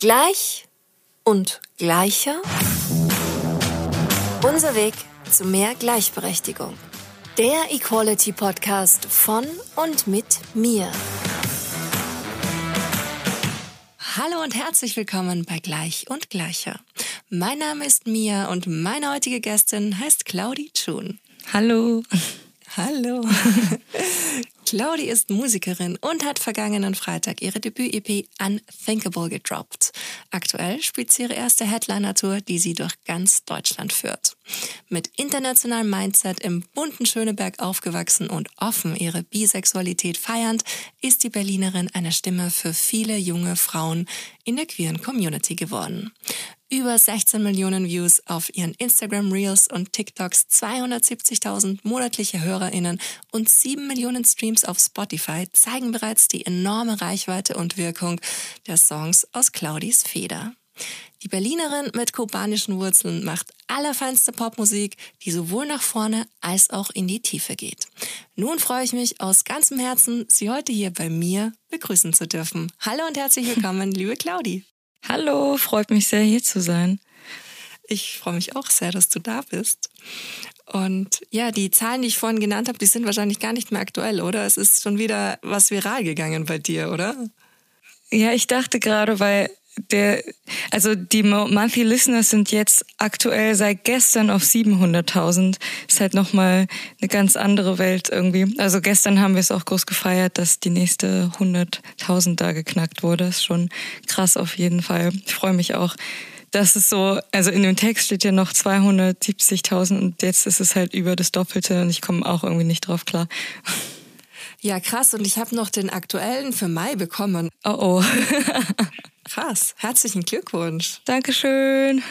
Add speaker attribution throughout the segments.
Speaker 1: Gleich und gleicher. Unser Weg zu mehr Gleichberechtigung. Der Equality Podcast von und mit mir. Hallo und herzlich willkommen bei Gleich und Gleicher. Mein Name ist Mia und meine heutige Gästin heißt Claudi Chun.
Speaker 2: Hallo.
Speaker 1: Hallo. Claudi ist Musikerin und hat vergangenen Freitag ihre Debüt-EP Unthinkable gedroppt. Aktuell spielt sie ihre erste Headliner-Tour, die sie durch ganz Deutschland führt. Mit internationalem Mindset im bunten Schöneberg aufgewachsen und offen ihre Bisexualität feiernd, ist die Berlinerin eine Stimme für viele junge Frauen in der queeren Community geworden über 16 Millionen Views auf ihren Instagram Reels und TikToks, 270.000 monatliche HörerInnen und 7 Millionen Streams auf Spotify zeigen bereits die enorme Reichweite und Wirkung der Songs aus Claudis Feder. Die Berlinerin mit kubanischen Wurzeln macht allerfeinste Popmusik, die sowohl nach vorne als auch in die Tiefe geht. Nun freue ich mich aus ganzem Herzen, Sie heute hier bei mir begrüßen zu dürfen. Hallo und herzlich willkommen, liebe Claudi.
Speaker 2: Hallo, freut mich sehr, hier zu sein.
Speaker 1: Ich freue mich auch sehr, dass du da bist. Und ja, die Zahlen, die ich vorhin genannt habe, die sind wahrscheinlich gar nicht mehr aktuell, oder? Es ist schon wieder was viral gegangen bei dir, oder?
Speaker 2: Ja, ich dachte gerade, weil der, also die Monthly Listeners sind jetzt aktuell seit gestern auf 700.000. Ist halt nochmal eine ganz andere Welt irgendwie. Also gestern haben wir es auch groß gefeiert, dass die nächste 100.000 da geknackt wurde. Ist schon krass auf jeden Fall. Ich freue mich auch, dass es so, also in dem Text steht ja noch 270.000 und jetzt ist es halt über das Doppelte und ich komme auch irgendwie nicht drauf klar.
Speaker 1: Ja, krass. Und ich habe noch den aktuellen für Mai bekommen.
Speaker 2: Oh oh.
Speaker 1: Krass. Herzlichen Glückwunsch.
Speaker 2: Dankeschön.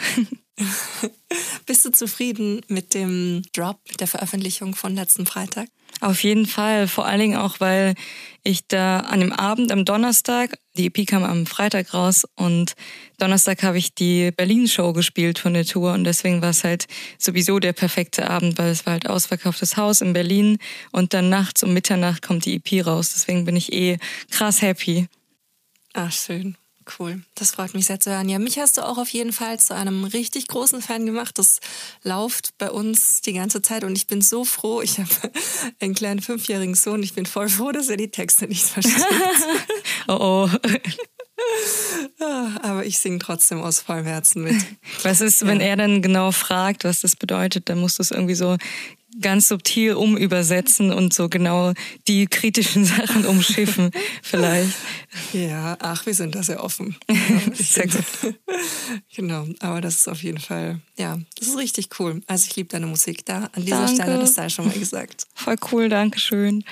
Speaker 1: Bist du zufrieden mit dem Drop, mit der Veröffentlichung von letzten Freitag?
Speaker 2: Auf jeden Fall. Vor allen Dingen auch, weil ich da an dem Abend, am Donnerstag, die EP kam am Freitag raus und Donnerstag habe ich die Berlin-Show gespielt von der Tour und deswegen war es halt sowieso der perfekte Abend, weil es war halt ausverkauftes Haus in Berlin und dann nachts um Mitternacht kommt die EP raus. Deswegen bin ich eh krass happy.
Speaker 1: Ach, schön. Cool, das freut mich sehr zu hören. Ja, mich hast du auch auf jeden Fall zu einem richtig großen Fan gemacht. Das läuft bei uns die ganze Zeit und ich bin so froh. Ich habe einen kleinen fünfjährigen Sohn. Ich bin voll froh, dass er die Texte nicht versteht.
Speaker 2: oh oh.
Speaker 1: Aber ich singe trotzdem aus vollem Herzen mit.
Speaker 2: Was ist, wenn er dann genau fragt, was das bedeutet? Dann musst du es irgendwie so ganz subtil umübersetzen und so genau die kritischen Sachen umschiffen, vielleicht.
Speaker 1: Ja, ach, wir sind da sehr offen.
Speaker 2: sehr gut.
Speaker 1: genau, aber das ist auf jeden Fall, ja, das ist richtig cool. Also ich liebe deine Musik da. An dieser danke. Stelle, das sei schon mal gesagt.
Speaker 2: Voll cool, danke schön.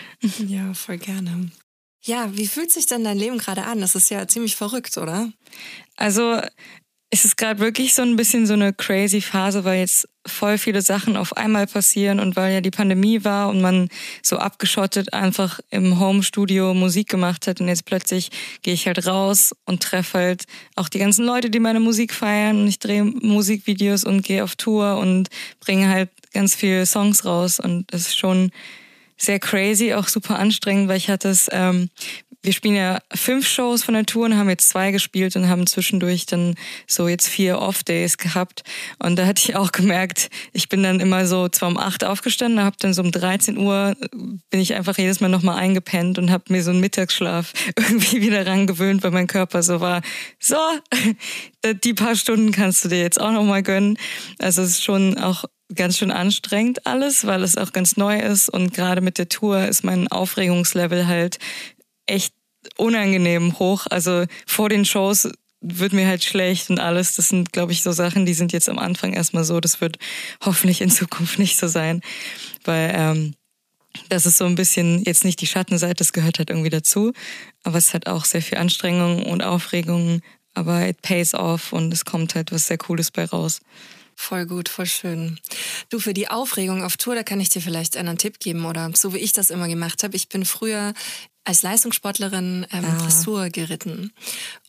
Speaker 1: Ja, voll gerne. Ja, wie fühlt sich denn dein Leben gerade an? Das ist ja ziemlich verrückt, oder?
Speaker 2: Also es ist gerade wirklich so ein bisschen so eine crazy Phase, weil jetzt voll viele Sachen auf einmal passieren und weil ja die Pandemie war und man so abgeschottet einfach im Home-Studio Musik gemacht hat und jetzt plötzlich gehe ich halt raus und treffe halt auch die ganzen Leute, die meine Musik feiern und ich drehe Musikvideos und gehe auf Tour und bringe halt ganz viele Songs raus und das ist schon sehr crazy, auch super anstrengend, weil ich hatte es ähm, wir spielen ja fünf Shows von der Tour und haben jetzt zwei gespielt und haben zwischendurch dann so jetzt vier Off-Days gehabt. Und da hatte ich auch gemerkt, ich bin dann immer so zwar um acht aufgestanden, habe dann so um 13 Uhr bin ich einfach jedes Mal nochmal eingepennt und habe mir so einen Mittagsschlaf irgendwie wieder rangewöhnt, weil mein Körper so war, so, die paar Stunden kannst du dir jetzt auch nochmal gönnen. Also es ist schon auch ganz schön anstrengend alles, weil es auch ganz neu ist und gerade mit der Tour ist mein Aufregungslevel halt echt unangenehm hoch. Also vor den Shows wird mir halt schlecht und alles. Das sind, glaube ich, so Sachen, die sind jetzt am Anfang erstmal so. Das wird hoffentlich in Zukunft nicht so sein. Weil ähm, das ist so ein bisschen jetzt nicht die Schattenseite, das gehört halt irgendwie dazu. Aber es hat auch sehr viel Anstrengung und Aufregung. Aber it pays off und es kommt halt was sehr Cooles bei raus.
Speaker 1: Voll gut, voll schön. Du, für die Aufregung auf Tour, da kann ich dir vielleicht einen Tipp geben oder so wie ich das immer gemacht habe. Ich bin früher als Leistungssportlerin ähm, ah. Dressur geritten.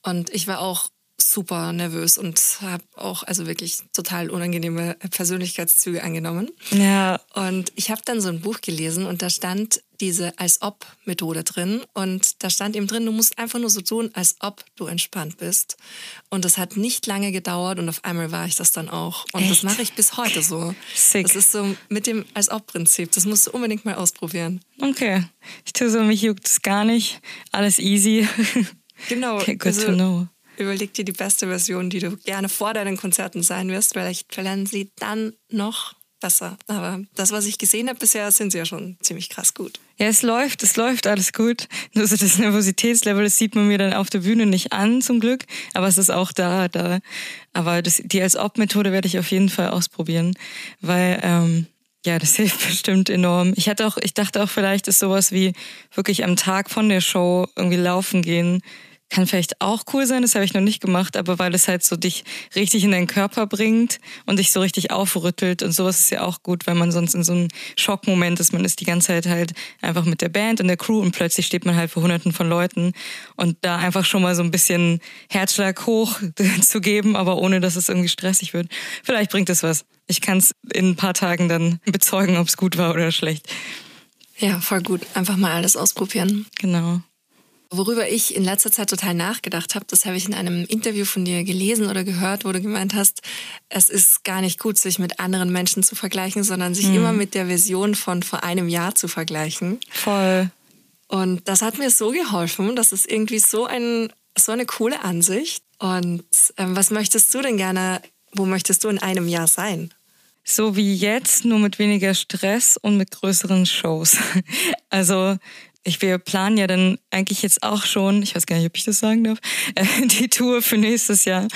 Speaker 1: Und ich war auch super nervös und habe auch also wirklich total unangenehme Persönlichkeitszüge angenommen.
Speaker 2: Ja.
Speaker 1: Und ich habe dann so ein Buch gelesen und da stand diese Als-Ob-Methode drin und da stand eben drin, du musst einfach nur so tun, als ob du entspannt bist. Und das hat nicht lange gedauert und auf einmal war ich das dann auch. Und Echt? das mache ich bis heute so. Sick. Das ist so mit dem Als-Ob-Prinzip. Das musst du unbedingt mal ausprobieren.
Speaker 2: Okay. Ich tue so, mich juckt es gar nicht. Alles easy.
Speaker 1: Genau. Okay, good also, to know. Überleg dir die beste Version, die du gerne vor deinen Konzerten sein wirst. Vielleicht verlernen sie dann noch besser. Aber das, was ich gesehen habe bisher, sind sie ja schon ziemlich krass gut.
Speaker 2: Ja, es läuft, es läuft alles gut. Nur so das Nervositätslevel, das sieht man mir dann auf der Bühne nicht an, zum Glück. Aber es ist auch da, da. Aber das, die als Ob-Methode werde ich auf jeden Fall ausprobieren, weil ähm, ja, das hilft bestimmt enorm. Ich hatte auch, ich dachte auch, vielleicht ist sowas wie wirklich am Tag von der Show irgendwie laufen gehen kann vielleicht auch cool sein, das habe ich noch nicht gemacht, aber weil es halt so dich richtig in deinen Körper bringt und dich so richtig aufrüttelt und sowas ist ja auch gut, weil man sonst in so einem Schockmoment ist. Man ist die ganze Zeit halt einfach mit der Band und der Crew und plötzlich steht man halt vor hunderten von Leuten und da einfach schon mal so ein bisschen Herzschlag hoch zu geben, aber ohne, dass es irgendwie stressig wird. Vielleicht bringt es was. Ich kann es in ein paar Tagen dann bezeugen, ob es gut war oder schlecht.
Speaker 1: Ja, voll gut. Einfach mal alles ausprobieren.
Speaker 2: Genau.
Speaker 1: Worüber ich in letzter Zeit total nachgedacht habe, das habe ich in einem Interview von dir gelesen oder gehört, wo du gemeint hast, es ist gar nicht gut, sich mit anderen Menschen zu vergleichen, sondern sich mhm. immer mit der Version von vor einem Jahr zu vergleichen.
Speaker 2: Voll.
Speaker 1: Und das hat mir so geholfen. Das ist irgendwie so, ein, so eine coole Ansicht. Und ähm, was möchtest du denn gerne, wo möchtest du in einem Jahr sein?
Speaker 2: So wie jetzt, nur mit weniger Stress und mit größeren Shows. Also ich, wir planen ja dann eigentlich jetzt auch schon, ich weiß gar nicht, ob ich das sagen darf, äh, die Tour für nächstes Jahr.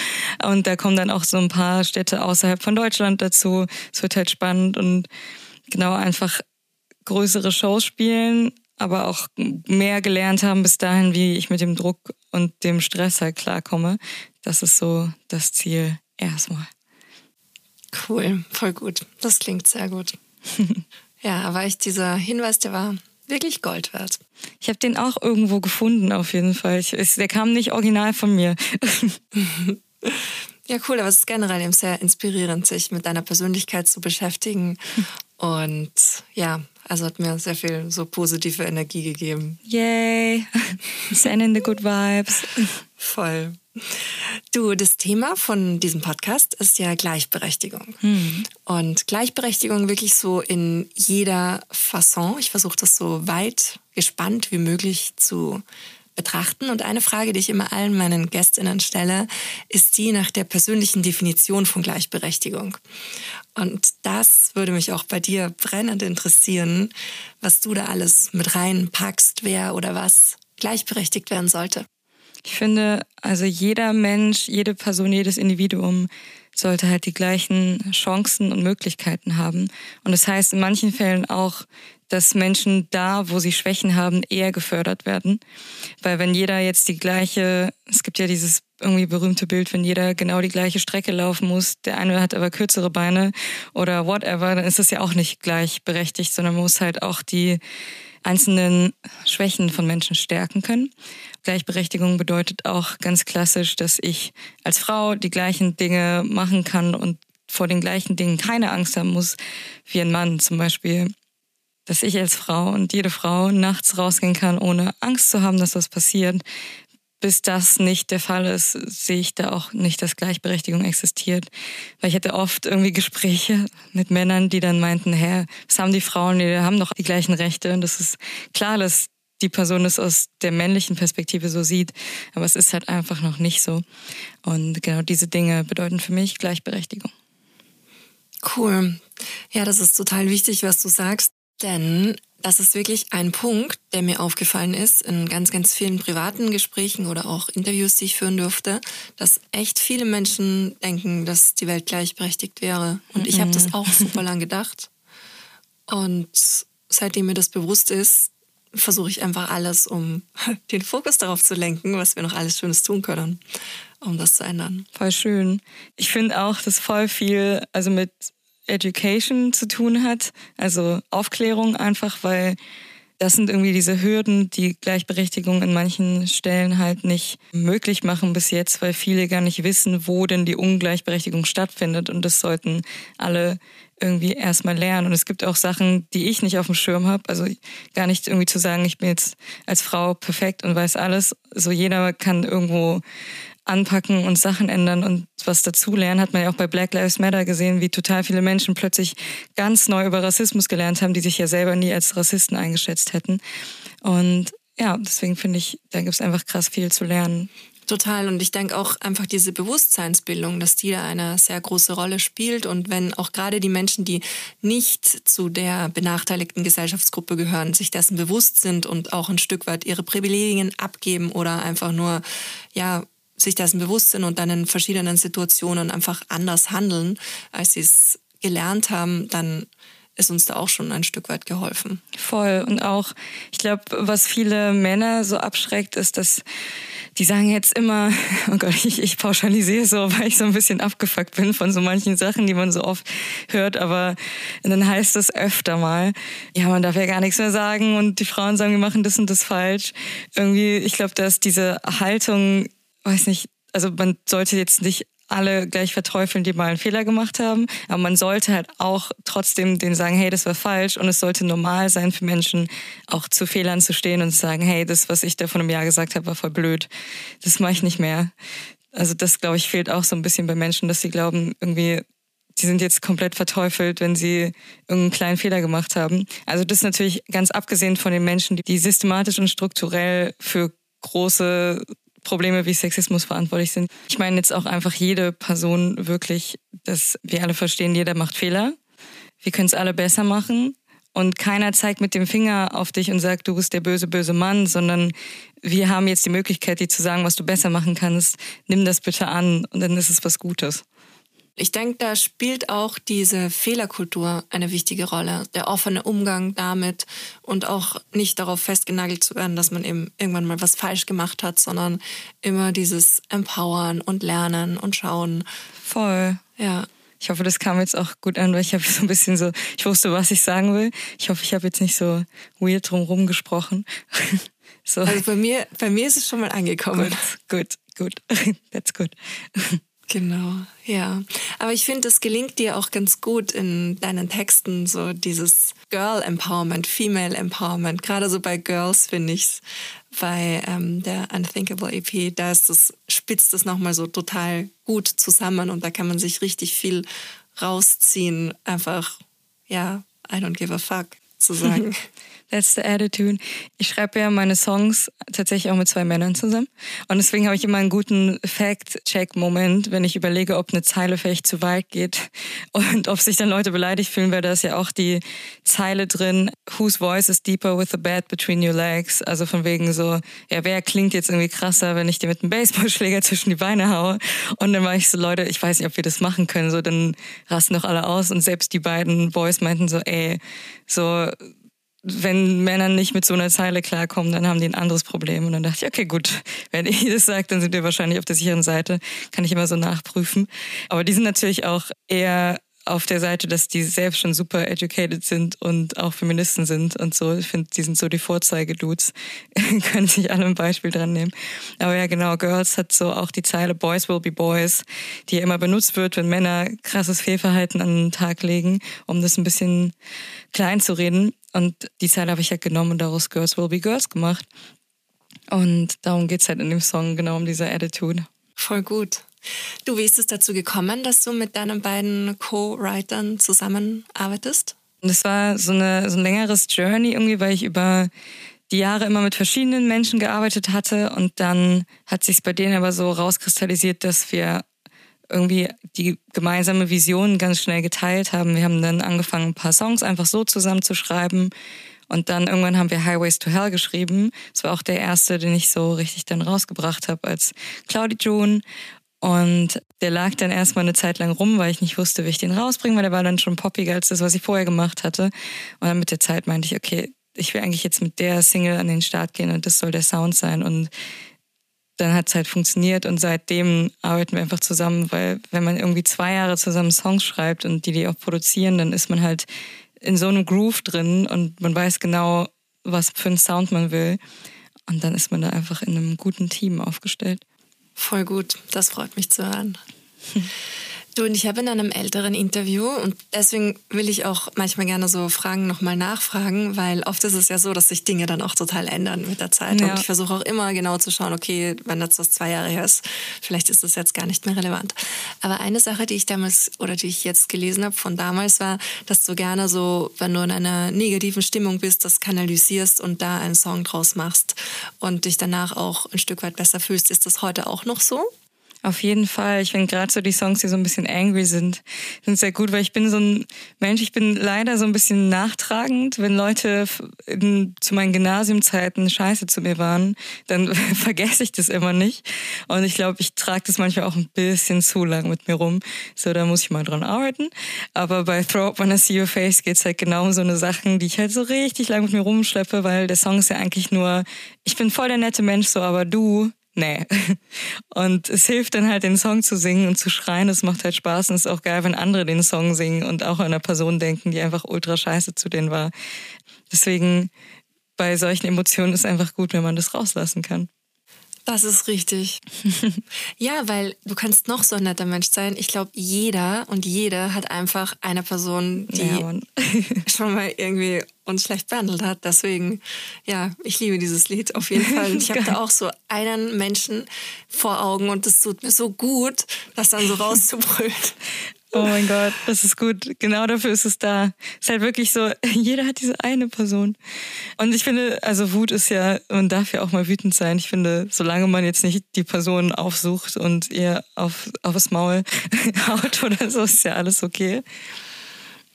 Speaker 2: Und da kommen dann auch so ein paar Städte außerhalb von Deutschland dazu. Es wird halt spannend und genau einfach größere Shows spielen, aber auch mehr gelernt haben bis dahin, wie ich mit dem Druck und dem Stress halt klarkomme. Das ist so das Ziel erstmal.
Speaker 1: Cool, voll gut. Das klingt sehr gut. ja, aber ich dieser Hinweis, der war wirklich Gold wert.
Speaker 2: Ich habe den auch irgendwo gefunden, auf jeden Fall. Ich, der kam nicht original von mir.
Speaker 1: ja, cool, aber es ist generell eben sehr inspirierend, sich mit deiner Persönlichkeit zu beschäftigen. Und ja, also hat mir sehr viel so positive Energie gegeben.
Speaker 2: Yay! Sending the good vibes.
Speaker 1: Voll. Du, das Thema von diesem Podcast ist ja Gleichberechtigung. Mhm. Und Gleichberechtigung wirklich so in jeder Fasson. Ich versuche das so weit gespannt wie möglich zu betrachten. Und eine Frage, die ich immer allen meinen Gästinnen stelle, ist die nach der persönlichen Definition von Gleichberechtigung. Und das würde mich auch bei dir brennend interessieren, was du da alles mit reinpackst, wer oder was gleichberechtigt werden sollte.
Speaker 2: Ich finde, also jeder Mensch, jede Person, jedes Individuum sollte halt die gleichen Chancen und Möglichkeiten haben. Und das heißt in manchen Fällen auch, dass Menschen da, wo sie Schwächen haben, eher gefördert werden. Weil wenn jeder jetzt die gleiche, es gibt ja dieses irgendwie berühmte Bild, wenn jeder genau die gleiche Strecke laufen muss, der eine hat aber kürzere Beine oder whatever, dann ist das ja auch nicht gleichberechtigt, sondern man muss halt auch die einzelnen Schwächen von Menschen stärken können. Gleichberechtigung bedeutet auch ganz klassisch, dass ich als Frau die gleichen Dinge machen kann und vor den gleichen Dingen keine Angst haben muss wie ein Mann zum Beispiel. Dass ich als Frau und jede Frau nachts rausgehen kann, ohne Angst zu haben, dass was passiert. Bis das nicht der Fall ist, sehe ich da auch nicht, dass Gleichberechtigung existiert. Weil ich hatte oft irgendwie Gespräche mit Männern, die dann meinten, hä, was haben die Frauen, die haben doch die gleichen Rechte. Und das ist klar, dass die Person es aus der männlichen Perspektive so sieht. Aber es ist halt einfach noch nicht so. Und genau diese Dinge bedeuten für mich Gleichberechtigung.
Speaker 1: Cool. Ja, das ist total wichtig, was du sagst. Denn das ist wirklich ein Punkt, der mir aufgefallen ist in ganz, ganz vielen privaten Gesprächen oder auch Interviews, die ich führen durfte, dass echt viele Menschen denken, dass die Welt gleichberechtigt wäre. Und ich habe das auch super lang gedacht. Und seitdem mir das bewusst ist, versuche ich einfach alles, um den Fokus darauf zu lenken, was wir noch alles Schönes tun können, um das zu ändern.
Speaker 2: Voll schön. Ich finde auch, dass voll viel, also mit Education zu tun hat, also Aufklärung einfach, weil das sind irgendwie diese Hürden, die Gleichberechtigung in manchen Stellen halt nicht möglich machen bis jetzt, weil viele gar nicht wissen, wo denn die Ungleichberechtigung stattfindet. Und das sollten alle irgendwie erstmal lernen. Und es gibt auch Sachen, die ich nicht auf dem Schirm habe. Also gar nicht irgendwie zu sagen, ich bin jetzt als Frau perfekt und weiß alles. So jeder kann irgendwo anpacken und Sachen ändern und was dazulernen, hat man ja auch bei Black Lives Matter gesehen, wie total viele Menschen plötzlich ganz neu über Rassismus gelernt haben, die sich ja selber nie als Rassisten eingeschätzt hätten. Und ja, deswegen finde ich, da gibt es einfach krass viel zu lernen.
Speaker 1: Total. Und ich denke auch einfach diese Bewusstseinsbildung, dass die da eine sehr große Rolle spielt. Und wenn auch gerade die Menschen, die nicht zu der benachteiligten Gesellschaftsgruppe gehören, sich dessen bewusst sind und auch ein Stück weit ihre Privilegien abgeben oder einfach nur, ja, sich dessen bewusst sind und dann in verschiedenen Situationen einfach anders handeln, als sie es gelernt haben, dann ist uns da auch schon ein Stück weit geholfen.
Speaker 2: Voll. Und auch, ich glaube, was viele Männer so abschreckt, ist, dass die sagen jetzt immer, oh Gott, ich, ich pauschalisiere so, weil ich so ein bisschen abgefuckt bin von so manchen Sachen, die man so oft hört, aber dann heißt es öfter mal, ja, man darf ja gar nichts mehr sagen und die Frauen sagen, wir machen das und das falsch. Irgendwie, ich glaube, dass diese Haltung weiß nicht, also man sollte jetzt nicht alle gleich verteufeln, die mal einen Fehler gemacht haben. Aber man sollte halt auch trotzdem denen sagen, hey, das war falsch. Und es sollte normal sein für Menschen, auch zu Fehlern zu stehen und zu sagen, hey, das, was ich da vor einem Jahr gesagt habe, war voll blöd. Das mache ich nicht mehr. Also das, glaube ich, fehlt auch so ein bisschen bei Menschen, dass sie glauben, irgendwie, die sind jetzt komplett verteufelt, wenn sie irgendeinen kleinen Fehler gemacht haben. Also das ist natürlich ganz abgesehen von den Menschen, die systematisch und strukturell für große Probleme wie Sexismus verantwortlich sind. Ich meine jetzt auch einfach jede Person wirklich, dass wir alle verstehen, jeder macht Fehler. Wir können es alle besser machen. Und keiner zeigt mit dem Finger auf dich und sagt, du bist der böse, böse Mann, sondern wir haben jetzt die Möglichkeit, dir zu sagen, was du besser machen kannst. Nimm das bitte an und dann ist es was Gutes.
Speaker 1: Ich denke, da spielt auch diese Fehlerkultur eine wichtige Rolle. Der offene Umgang damit und auch nicht darauf festgenagelt zu werden, dass man eben irgendwann mal was falsch gemacht hat, sondern immer dieses Empowern und Lernen und Schauen.
Speaker 2: Voll. Ja. Ich hoffe, das kam jetzt auch gut an, weil ich habe so ein bisschen so, ich wusste, was ich sagen will. Ich hoffe, ich habe jetzt nicht so weird drumherum gesprochen.
Speaker 1: so. Also bei mir, bei mir ist es schon mal angekommen.
Speaker 2: Gut, gut, gut. That's good.
Speaker 1: Genau, ja. Aber ich finde, es gelingt dir auch ganz gut in deinen Texten, so dieses Girl Empowerment, Female Empowerment. Gerade so bei Girls finde ich es. Bei ähm, der Unthinkable EP, da ist das, spitzt es nochmal so total gut zusammen und da kann man sich richtig viel rausziehen. Einfach, ja, I don't give a fuck zu sagen.
Speaker 2: The attitude. Ich schreibe ja meine Songs tatsächlich auch mit zwei Männern zusammen. Und deswegen habe ich immer einen guten Fact-Check-Moment, wenn ich überlege, ob eine Zeile vielleicht zu weit geht und ob sich dann Leute beleidigt fühlen, weil da ist ja auch die Zeile drin, whose voice is deeper with the bed between your legs? Also von wegen so, ja, wer klingt jetzt irgendwie krasser, wenn ich dir mit einem Baseballschläger zwischen die Beine haue? Und dann war ich so, Leute, ich weiß nicht, ob wir das machen können. So, dann rasten doch alle aus. Und selbst die beiden Boys meinten so, ey, so, wenn Männer nicht mit so einer Zeile klarkommen, dann haben die ein anderes Problem. Und dann dachte ich, okay, gut, wenn ihr das sagt, dann sind wir wahrscheinlich auf der sicheren Seite. Kann ich immer so nachprüfen. Aber die sind natürlich auch eher auf der Seite, dass die selbst schon super educated sind und auch Feministen sind und so. Ich finde, die sind so die Vorzeigedudes. Können sich alle ein Beispiel dran nehmen. Aber ja, genau, Girls hat so auch die Zeile Boys will be boys, die ja immer benutzt wird, wenn Männer krasses Fehlverhalten an den Tag legen, um das ein bisschen klein zu reden. Und die Zeile habe ich halt genommen und daraus Girls will be girls gemacht. Und darum geht's halt in dem Song, genau um diese Attitude.
Speaker 1: Voll gut. Du, wie ist es dazu gekommen, dass du mit deinen beiden Co-Writern zusammenarbeitest?
Speaker 2: Das war so, eine, so ein längeres Journey irgendwie, weil ich über die Jahre immer mit verschiedenen Menschen gearbeitet hatte und dann hat sich bei denen aber so rauskristallisiert, dass wir irgendwie die gemeinsame Vision ganz schnell geteilt haben. Wir haben dann angefangen, ein paar Songs einfach so zusammenzuschreiben. Und dann irgendwann haben wir Highways to Hell geschrieben. Das war auch der erste, den ich so richtig dann rausgebracht habe als Claudie June. Und der lag dann erstmal eine Zeit lang rum, weil ich nicht wusste, wie ich den rausbringe, weil der war dann schon poppiger als das, was ich vorher gemacht hatte. Und dann mit der Zeit meinte ich, okay, ich will eigentlich jetzt mit der Single an den Start gehen und das soll der Sound sein. Und dann hat es halt funktioniert und seitdem arbeiten wir einfach zusammen, weil wenn man irgendwie zwei Jahre zusammen Songs schreibt und die die auch produzieren, dann ist man halt in so einem Groove drin und man weiß genau, was für einen Sound man will. Und dann ist man da einfach in einem guten Team aufgestellt.
Speaker 1: Voll gut, das freut mich zu hören. Du und ich habe in einem älteren Interview und deswegen will ich auch manchmal gerne so Fragen nochmal nachfragen, weil oft ist es ja so, dass sich Dinge dann auch total ändern mit der Zeit. Ja. Und ich versuche auch immer genau zu schauen, okay, wenn das das zwei Jahre her ist, vielleicht ist das jetzt gar nicht mehr relevant. Aber eine Sache, die ich damals oder die ich jetzt gelesen habe von damals war, dass du gerne so, wenn du in einer negativen Stimmung bist, das kanalisierst und da einen Song draus machst und dich danach auch ein Stück weit besser fühlst. Ist das heute auch noch so?
Speaker 2: Auf jeden Fall. Ich finde gerade so die Songs, die so ein bisschen angry sind, sind sehr gut, weil ich bin so ein Mensch, ich bin leider so ein bisschen nachtragend. Wenn Leute in, zu meinen Gymnasiumzeiten scheiße zu mir waren, dann vergesse ich das immer nicht. Und ich glaube, ich trage das manchmal auch ein bisschen zu lang mit mir rum. So, da muss ich mal dran arbeiten. Aber bei Throw Up When I See Your Face geht's halt genau um so eine Sachen, die ich halt so richtig lang mit mir rumschleppe, weil der Song ist ja eigentlich nur, ich bin voll der nette Mensch so, aber du nee. Und es hilft dann halt, den Song zu singen und zu schreien. Es macht halt Spaß und es ist auch geil, wenn andere den Song singen und auch an einer Person denken, die einfach ultra scheiße zu denen war. Deswegen bei solchen Emotionen ist einfach gut, wenn man das rauslassen kann.
Speaker 1: Das ist richtig. ja, weil du kannst noch so ein netter Mensch sein. Ich glaube, jeder und jede hat einfach eine Person, die ja, schon mal irgendwie uns schlecht behandelt hat. Deswegen, ja, ich liebe dieses Lied auf jeden Fall. Und ich habe da auch so einen Menschen vor Augen und es tut mir so gut, das dann so rauszubrüllen.
Speaker 2: Oh mein Gott, das ist gut. Genau dafür ist es da. Es ist halt wirklich so, jeder hat diese eine Person. Und ich finde, also Wut ist ja, man darf ja auch mal wütend sein. Ich finde, solange man jetzt nicht die Person aufsucht und ihr auf, aufs Maul haut oder so, ist ja alles okay.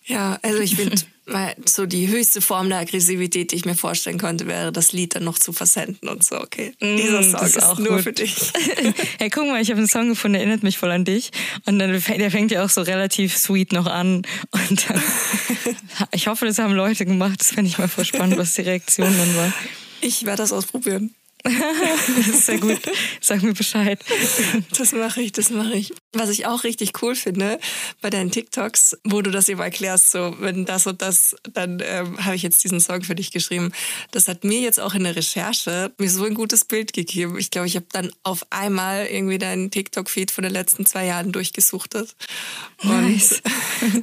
Speaker 1: Ja, also ich finde so die höchste Form der Aggressivität, die ich mir vorstellen konnte, wäre, das Lied dann noch zu versenden und so. Okay, mm, dieser Song ist, ist nur gut. für dich.
Speaker 2: hey, guck mal, ich habe einen Song gefunden, der erinnert mich voll an dich. Und dann, der fängt ja auch so relativ sweet noch an. Und dann, ich hoffe, das haben Leute gemacht. Das fände ich mal voll spannend, was die Reaktion dann war.
Speaker 1: Ich werde das ausprobieren
Speaker 2: das sehr gut. Sag mir Bescheid.
Speaker 1: Das mache ich, das mache ich. Was ich auch richtig cool finde bei deinen TikToks, wo du das eben erklärst, so wenn das und das, dann ähm, habe ich jetzt diesen Song für dich geschrieben. Das hat mir jetzt auch in der Recherche mir so ein gutes Bild gegeben. Ich glaube, ich habe dann auf einmal irgendwie deinen TikTok-Feed von den letzten zwei Jahren durchgesuchtet. Und nice.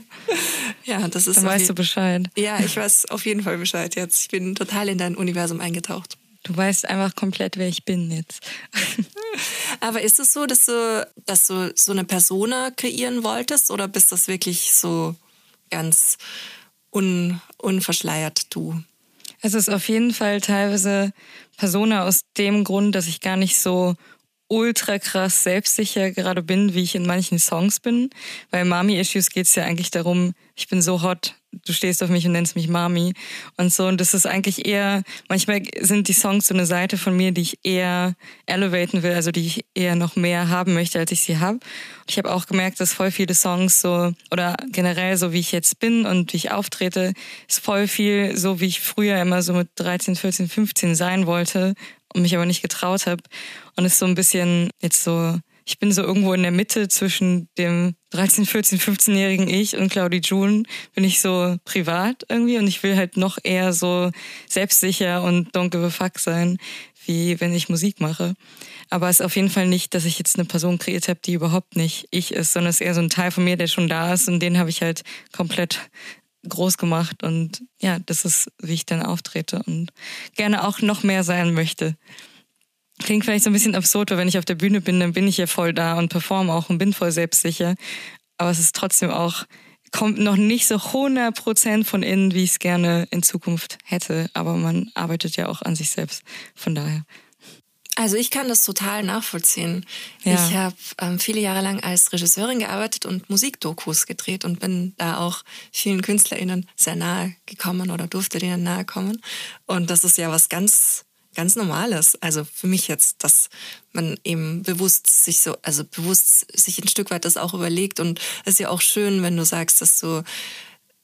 Speaker 1: ja, das ist.
Speaker 2: Dann weißt du Bescheid.
Speaker 1: Ja, ich weiß auf jeden Fall Bescheid jetzt. Ich bin total in dein Universum eingetaucht.
Speaker 2: Du weißt einfach komplett, wer ich bin jetzt.
Speaker 1: Aber ist es so, dass du, dass du so eine Persona kreieren wolltest oder bist das wirklich so ganz un, unverschleiert du?
Speaker 2: Es ist auf jeden Fall teilweise Persona aus dem Grund, dass ich gar nicht so ultra krass selbstsicher gerade bin, wie ich in manchen Songs bin. Bei Mami Issues geht es ja eigentlich darum, ich bin so hot, du stehst auf mich und nennst mich Mami und so. Und das ist eigentlich eher, manchmal sind die Songs so eine Seite von mir, die ich eher elevaten will, also die ich eher noch mehr haben möchte, als ich sie habe. Ich habe auch gemerkt, dass voll viele Songs so, oder generell so wie ich jetzt bin und wie ich auftrete, ist voll viel so, wie ich früher immer so mit 13, 14, 15 sein wollte und mich aber nicht getraut habe. Und ist so ein bisschen jetzt so ich bin so irgendwo in der Mitte zwischen dem 13, 14, 15-jährigen Ich und Claudie June bin ich so privat irgendwie und ich will halt noch eher so selbstsicher und don't give a fuck sein, wie wenn ich Musik mache. Aber es ist auf jeden Fall nicht, dass ich jetzt eine Person kreiert habe, die überhaupt nicht ich ist, sondern es ist eher so ein Teil von mir, der schon da ist und den habe ich halt komplett groß gemacht und ja, das ist, wie ich dann auftrete und gerne auch noch mehr sein möchte. Klingt vielleicht so ein bisschen absurd, weil wenn ich auf der Bühne bin, dann bin ich ja voll da und performe auch und bin voll selbstsicher. Aber es ist trotzdem auch, kommt noch nicht so 100 Prozent von innen, wie ich es gerne in Zukunft hätte. Aber man arbeitet ja auch an sich selbst. Von daher.
Speaker 1: Also ich kann das total nachvollziehen. Ja. Ich habe ähm, viele Jahre lang als Regisseurin gearbeitet und Musikdokus gedreht und bin da auch vielen KünstlerInnen sehr nahe gekommen oder durfte denen nahe kommen. Und das ist ja was ganz ganz Normales. Also für mich jetzt, dass man eben bewusst sich so, also bewusst sich ein Stück weit das auch überlegt. Und es ist ja auch schön, wenn du sagst, dass du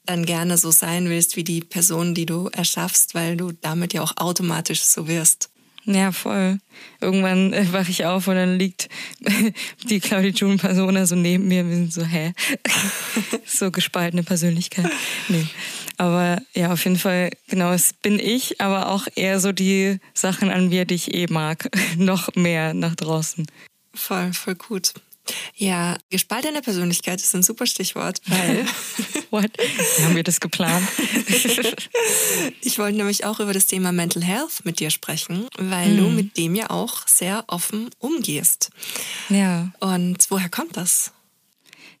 Speaker 1: dann gerne so sein willst wie die Person, die du erschaffst, weil du damit ja auch automatisch so wirst.
Speaker 2: Ja, voll. Irgendwann äh, wache ich auf und dann liegt die Claudia June Persona so neben mir. Wir sind so, hä? so gespaltene Persönlichkeit. Nee. Aber ja, auf jeden Fall, genau, es bin ich, aber auch eher so die Sachen an mir, die ich eh mag, noch mehr nach draußen.
Speaker 1: Voll, voll gut. Ja, gespaltene Persönlichkeit ist ein super Stichwort, weil.
Speaker 2: What? Haben wir das geplant?
Speaker 1: ich wollte nämlich auch über das Thema Mental Health mit dir sprechen, weil mm. du mit dem ja auch sehr offen umgehst.
Speaker 2: Ja.
Speaker 1: Und woher kommt das?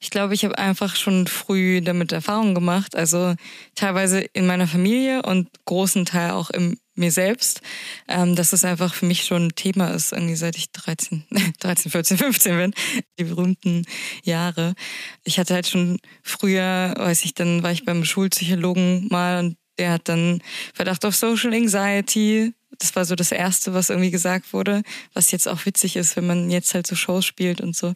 Speaker 2: Ich glaube, ich habe einfach schon früh damit Erfahrungen gemacht. Also teilweise in meiner Familie und großen Teil auch im mir selbst, ähm, dass es einfach für mich schon ein Thema ist, irgendwie seit ich 13, 13, 14, 15 bin, die berühmten Jahre. Ich hatte halt schon früher, weiß ich, dann war ich beim Schulpsychologen mal und der hat dann Verdacht auf Social Anxiety. Das war so das Erste, was irgendwie gesagt wurde, was jetzt auch witzig ist, wenn man jetzt halt so Shows spielt und so.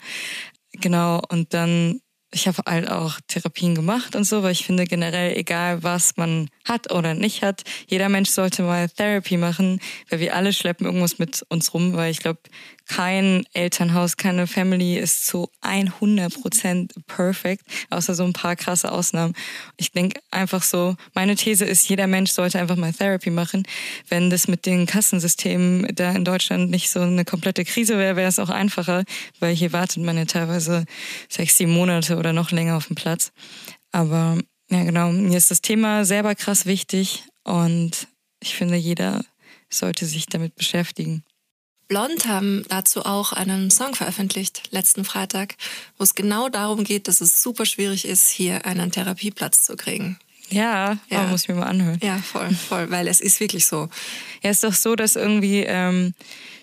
Speaker 2: Genau, und dann ich habe halt auch Therapien gemacht und so, weil ich finde generell, egal was man hat oder nicht hat, jeder Mensch sollte mal Therapy machen, weil wir alle schleppen irgendwas mit uns rum, weil ich glaube, kein Elternhaus, keine Family ist zu 100% perfekt, außer so ein paar krasse Ausnahmen. Ich denke einfach so, meine These ist, jeder Mensch sollte einfach mal Therapy machen. Wenn das mit den Kassensystemen da in Deutschland nicht so eine komplette Krise wäre, wäre es auch einfacher, weil hier wartet man ja teilweise sechs, sieben Monate oder noch länger auf dem Platz. Aber ja, genau, mir ist das Thema selber krass wichtig und ich finde, jeder sollte sich damit beschäftigen.
Speaker 1: Blond haben dazu auch einen Song veröffentlicht, letzten Freitag, wo es genau darum geht, dass es super schwierig ist, hier einen Therapieplatz zu kriegen.
Speaker 2: Ja, ja. Oh, muss ich mir mal anhören.
Speaker 1: Ja, voll, voll, weil es ist wirklich so.
Speaker 2: Ja, es ist doch so, dass irgendwie ähm,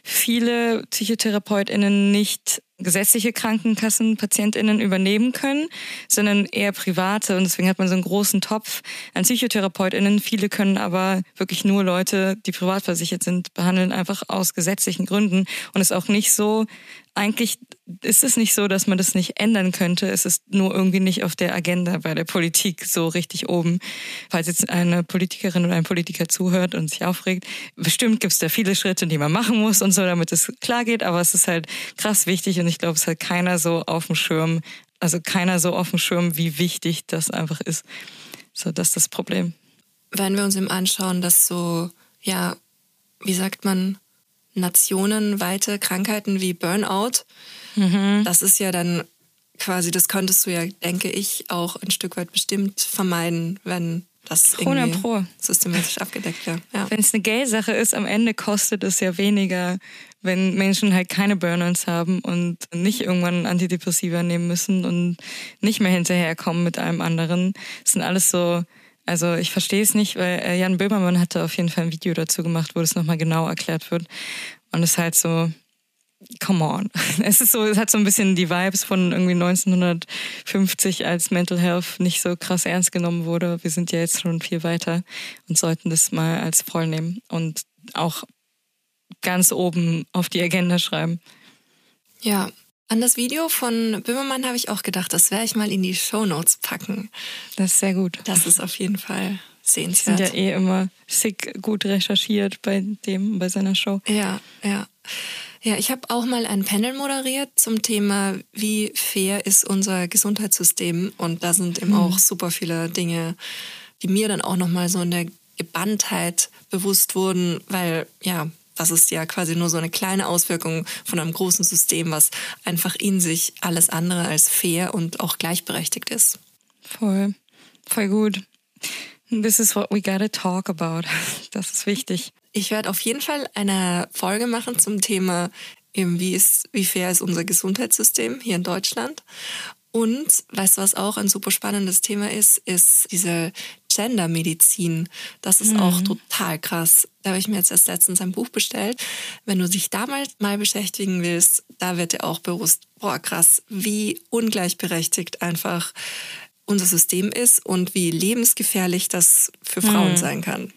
Speaker 2: viele PsychotherapeutInnen nicht gesetzliche Krankenkassen PatientInnen übernehmen können, sondern eher private. Und deswegen hat man so einen großen Topf an PsychotherapeutInnen. Viele können aber wirklich nur Leute, die privat versichert sind, behandeln, einfach aus gesetzlichen Gründen. Und es ist auch nicht so, eigentlich ist es nicht so, dass man das nicht ändern könnte. Es ist nur irgendwie nicht auf der Agenda bei der Politik so richtig oben. Falls jetzt eine Politikerin oder ein Politiker zuhört und sich aufregt, bestimmt gibt es da viele Schritte, die man machen muss und so, damit es klar geht. Aber es ist halt krass wichtig und ich glaube, es hat keiner so auf dem Schirm, also keiner so auf dem Schirm, wie wichtig das einfach ist. So, das ist das Problem.
Speaker 1: Wenn wir uns eben anschauen, dass so, ja, wie sagt man, nationenweite Krankheiten wie Burnout. Mhm. Das ist ja dann quasi, das könntest du ja, denke ich, auch ein Stück weit bestimmt vermeiden, wenn das irgendwie Pro. systematisch abgedeckt wäre. Ja.
Speaker 2: Wenn es eine Geldsache ist, am Ende kostet es ja weniger, wenn Menschen halt keine Burnouts haben und nicht irgendwann Antidepressiva nehmen müssen und nicht mehr hinterherkommen mit allem anderen. Das sind alles so also ich verstehe es nicht, weil äh, Jan Böhmermann hatte auf jeden Fall ein Video dazu gemacht, wo das nochmal genau erklärt wird. Und es ist halt so, come on. Es ist so, es hat so ein bisschen die Vibes von irgendwie 1950, als Mental Health nicht so krass ernst genommen wurde. Wir sind ja jetzt schon viel weiter und sollten das mal als voll nehmen und auch ganz oben auf die Agenda schreiben.
Speaker 1: Ja, an das Video von Böhmermann habe ich auch gedacht, das werde ich mal in die Show Notes packen.
Speaker 2: Das ist sehr gut.
Speaker 1: Das ist auf jeden Fall sehenswert.
Speaker 2: Die sind ja eh immer sick gut recherchiert bei dem, bei seiner Show.
Speaker 1: Ja, ja. Ja, ich habe auch mal ein Panel moderiert zum Thema, wie fair ist unser Gesundheitssystem. Und da sind eben hm. auch super viele Dinge, die mir dann auch nochmal so in der Gebanntheit bewusst wurden, weil ja, das ist ja quasi nur so eine kleine Auswirkung von einem großen System, was einfach in sich alles andere als fair und auch gleichberechtigt ist.
Speaker 2: Voll, voll gut. This is what we gotta talk about. Das ist wichtig.
Speaker 1: Ich werde auf jeden Fall eine Folge machen zum Thema, eben wie, ist, wie fair ist unser Gesundheitssystem hier in Deutschland. Und weißt du, was auch ein super spannendes Thema ist, ist diese Gendermedizin. Das ist mhm. auch total krass. Da habe ich mir jetzt erst letztens ein Buch bestellt. Wenn du dich damals mal beschäftigen willst, da wird dir auch bewusst, boah, krass, wie ungleichberechtigt einfach unser System ist und wie lebensgefährlich das für Frauen mhm. sein kann.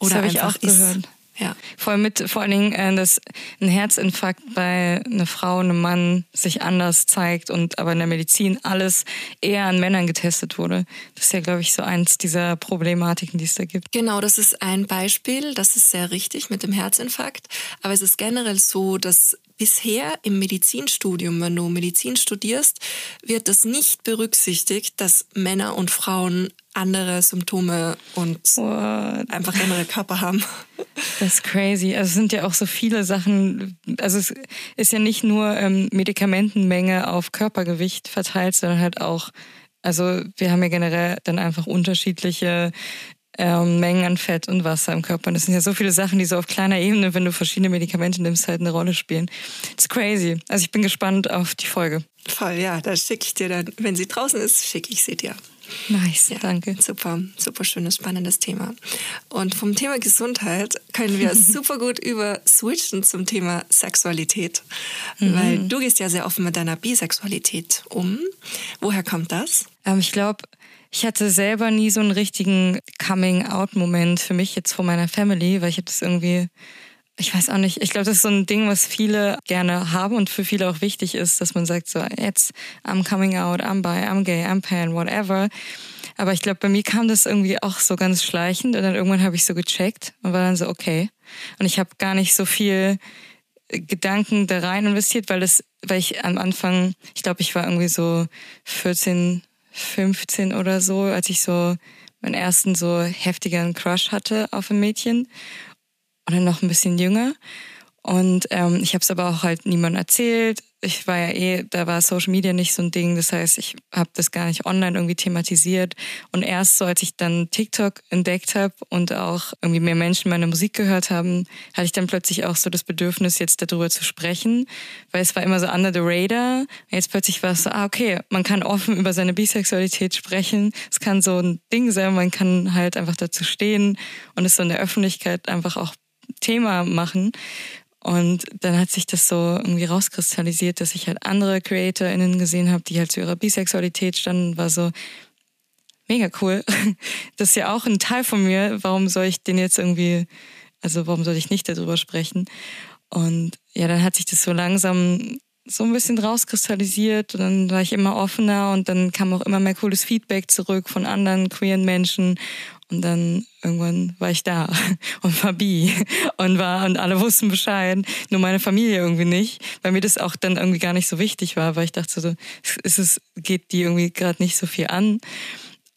Speaker 2: Oder das habe ich auch gehört. Ja. Voll mit, vor allen Dingen, äh, dass ein Herzinfarkt bei einer Frau, einem Mann sich anders zeigt und aber in der Medizin alles eher an Männern getestet wurde. Das ist ja, glaube ich, so eins dieser Problematiken, die es da gibt.
Speaker 1: Genau, das ist ein Beispiel. Das ist sehr richtig mit dem Herzinfarkt. Aber es ist generell so, dass bisher im Medizinstudium, wenn du Medizin studierst, wird das nicht berücksichtigt, dass Männer und Frauen andere Symptome und What? einfach andere Körper haben.
Speaker 2: Das ist crazy. Also es sind ja auch so viele Sachen. Also es ist ja nicht nur ähm, Medikamentenmenge auf Körpergewicht verteilt, sondern halt auch, also wir haben ja generell dann einfach unterschiedliche ähm, Mengen an Fett und Wasser im Körper. Und das sind ja so viele Sachen, die so auf kleiner Ebene, wenn du verschiedene Medikamente nimmst, halt eine Rolle spielen. It's crazy. Also ich bin gespannt auf die Folge.
Speaker 1: Voll, ja. Da schicke ich dir dann, wenn sie draußen ist, schicke ich sie dir.
Speaker 2: Nice, ja, danke.
Speaker 1: Super, super schönes, spannendes Thema. Und vom Thema Gesundheit können wir super gut über switchen zum Thema Sexualität. Mhm. Weil du gehst ja sehr offen mit deiner Bisexualität um. Woher kommt das?
Speaker 2: Ähm, ich glaube, ich hatte selber nie so einen richtigen Coming-out-Moment für mich jetzt vor meiner Family, weil ich habe das irgendwie, ich weiß auch nicht, ich glaube, das ist so ein Ding, was viele gerne haben und für viele auch wichtig ist, dass man sagt so, jetzt I'm coming out, I'm bi, I'm gay, I'm pan, whatever. Aber ich glaube, bei mir kam das irgendwie auch so ganz schleichend und dann irgendwann habe ich so gecheckt und war dann so, okay. Und ich habe gar nicht so viel Gedanken da rein investiert, weil es, weil ich am Anfang, ich glaube, ich war irgendwie so 14, 15 oder so, als ich so meinen ersten so heftigen Crush hatte auf ein Mädchen. Und dann noch ein bisschen jünger. Und ähm, ich habe es aber auch halt niemandem erzählt ich war ja eh, da war Social Media nicht so ein Ding. Das heißt, ich habe das gar nicht online irgendwie thematisiert. Und erst so, als ich dann TikTok entdeckt habe und auch irgendwie mehr Menschen meine Musik gehört haben, hatte ich dann plötzlich auch so das Bedürfnis, jetzt darüber zu sprechen. Weil es war immer so under the radar. Jetzt plötzlich war es so, ah, okay, man kann offen über seine Bisexualität sprechen. Es kann so ein Ding sein, man kann halt einfach dazu stehen und es so in der Öffentlichkeit einfach auch Thema machen. Und dann hat sich das so irgendwie rauskristallisiert, dass ich halt andere CreatorInnen gesehen habe, die halt zu ihrer Bisexualität standen, war so mega cool. Das ist ja auch ein Teil von mir. Warum soll ich den jetzt irgendwie, also warum soll ich nicht darüber sprechen? Und ja, dann hat sich das so langsam so ein bisschen rauskristallisiert und dann war ich immer offener und dann kam auch immer mehr cooles Feedback zurück von anderen queeren Menschen und dann irgendwann war ich da und war bi und war und alle wussten Bescheid, nur meine Familie irgendwie nicht, weil mir das auch dann irgendwie gar nicht so wichtig war, weil ich dachte so, es ist, geht die irgendwie gerade nicht so viel an.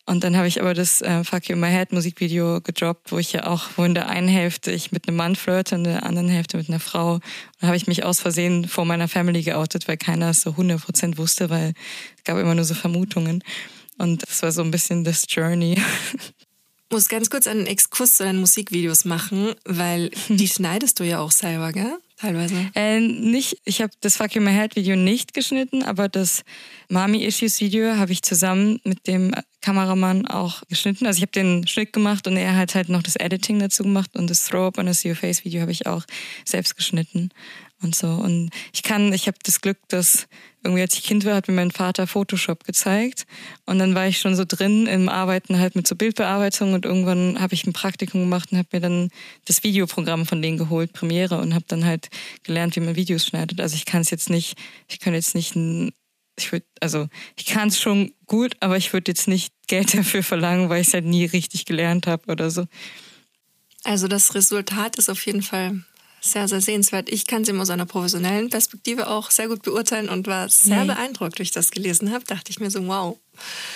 Speaker 2: Und dann habe ich aber das äh, Fuck You in My Head Musikvideo gedroppt, wo ich ja auch, wo in der einen Hälfte ich mit einem Mann flirte, in der anderen Hälfte mit einer Frau. Und da habe ich mich aus Versehen vor meiner Family geoutet, weil keiner es so 100% wusste, weil es gab immer nur so Vermutungen. Und das war so ein bisschen das Journey.
Speaker 1: muss ganz kurz einen Exkurs zu deinen Musikvideos machen, weil die schneidest du ja auch selber, gell? Teilweise.
Speaker 2: Äh, nicht, ich habe das Fuck You My Head Video nicht geschnitten, aber das Mami Issues Video habe ich zusammen mit dem Kameramann auch geschnitten. Also ich habe den Schnitt gemacht und er hat halt noch das Editing dazu gemacht und das Throw-Up und das See Your Face Video habe ich auch selbst geschnitten und so. Und ich kann, ich habe das Glück, dass irgendwie als ich Kind war, hat mir mein Vater Photoshop gezeigt. Und dann war ich schon so drin im Arbeiten halt mit so Bildbearbeitung und irgendwann habe ich ein Praktikum gemacht und habe mir dann das Videoprogramm von denen geholt, Premiere, und habe dann halt gelernt, wie man Videos schneidet. Also ich kann es jetzt nicht, ich kann jetzt nicht ich würde, also ich kann es schon gut, aber ich würde jetzt nicht Geld dafür verlangen, weil ich es halt nie richtig gelernt habe oder so.
Speaker 1: Also das Resultat ist auf jeden Fall sehr, sehr sehenswert. Ich kann sie immer aus einer professionellen Perspektive auch sehr gut beurteilen und war sehr nee. beeindruckt, durch das gelesen habe. Dachte ich mir so, wow.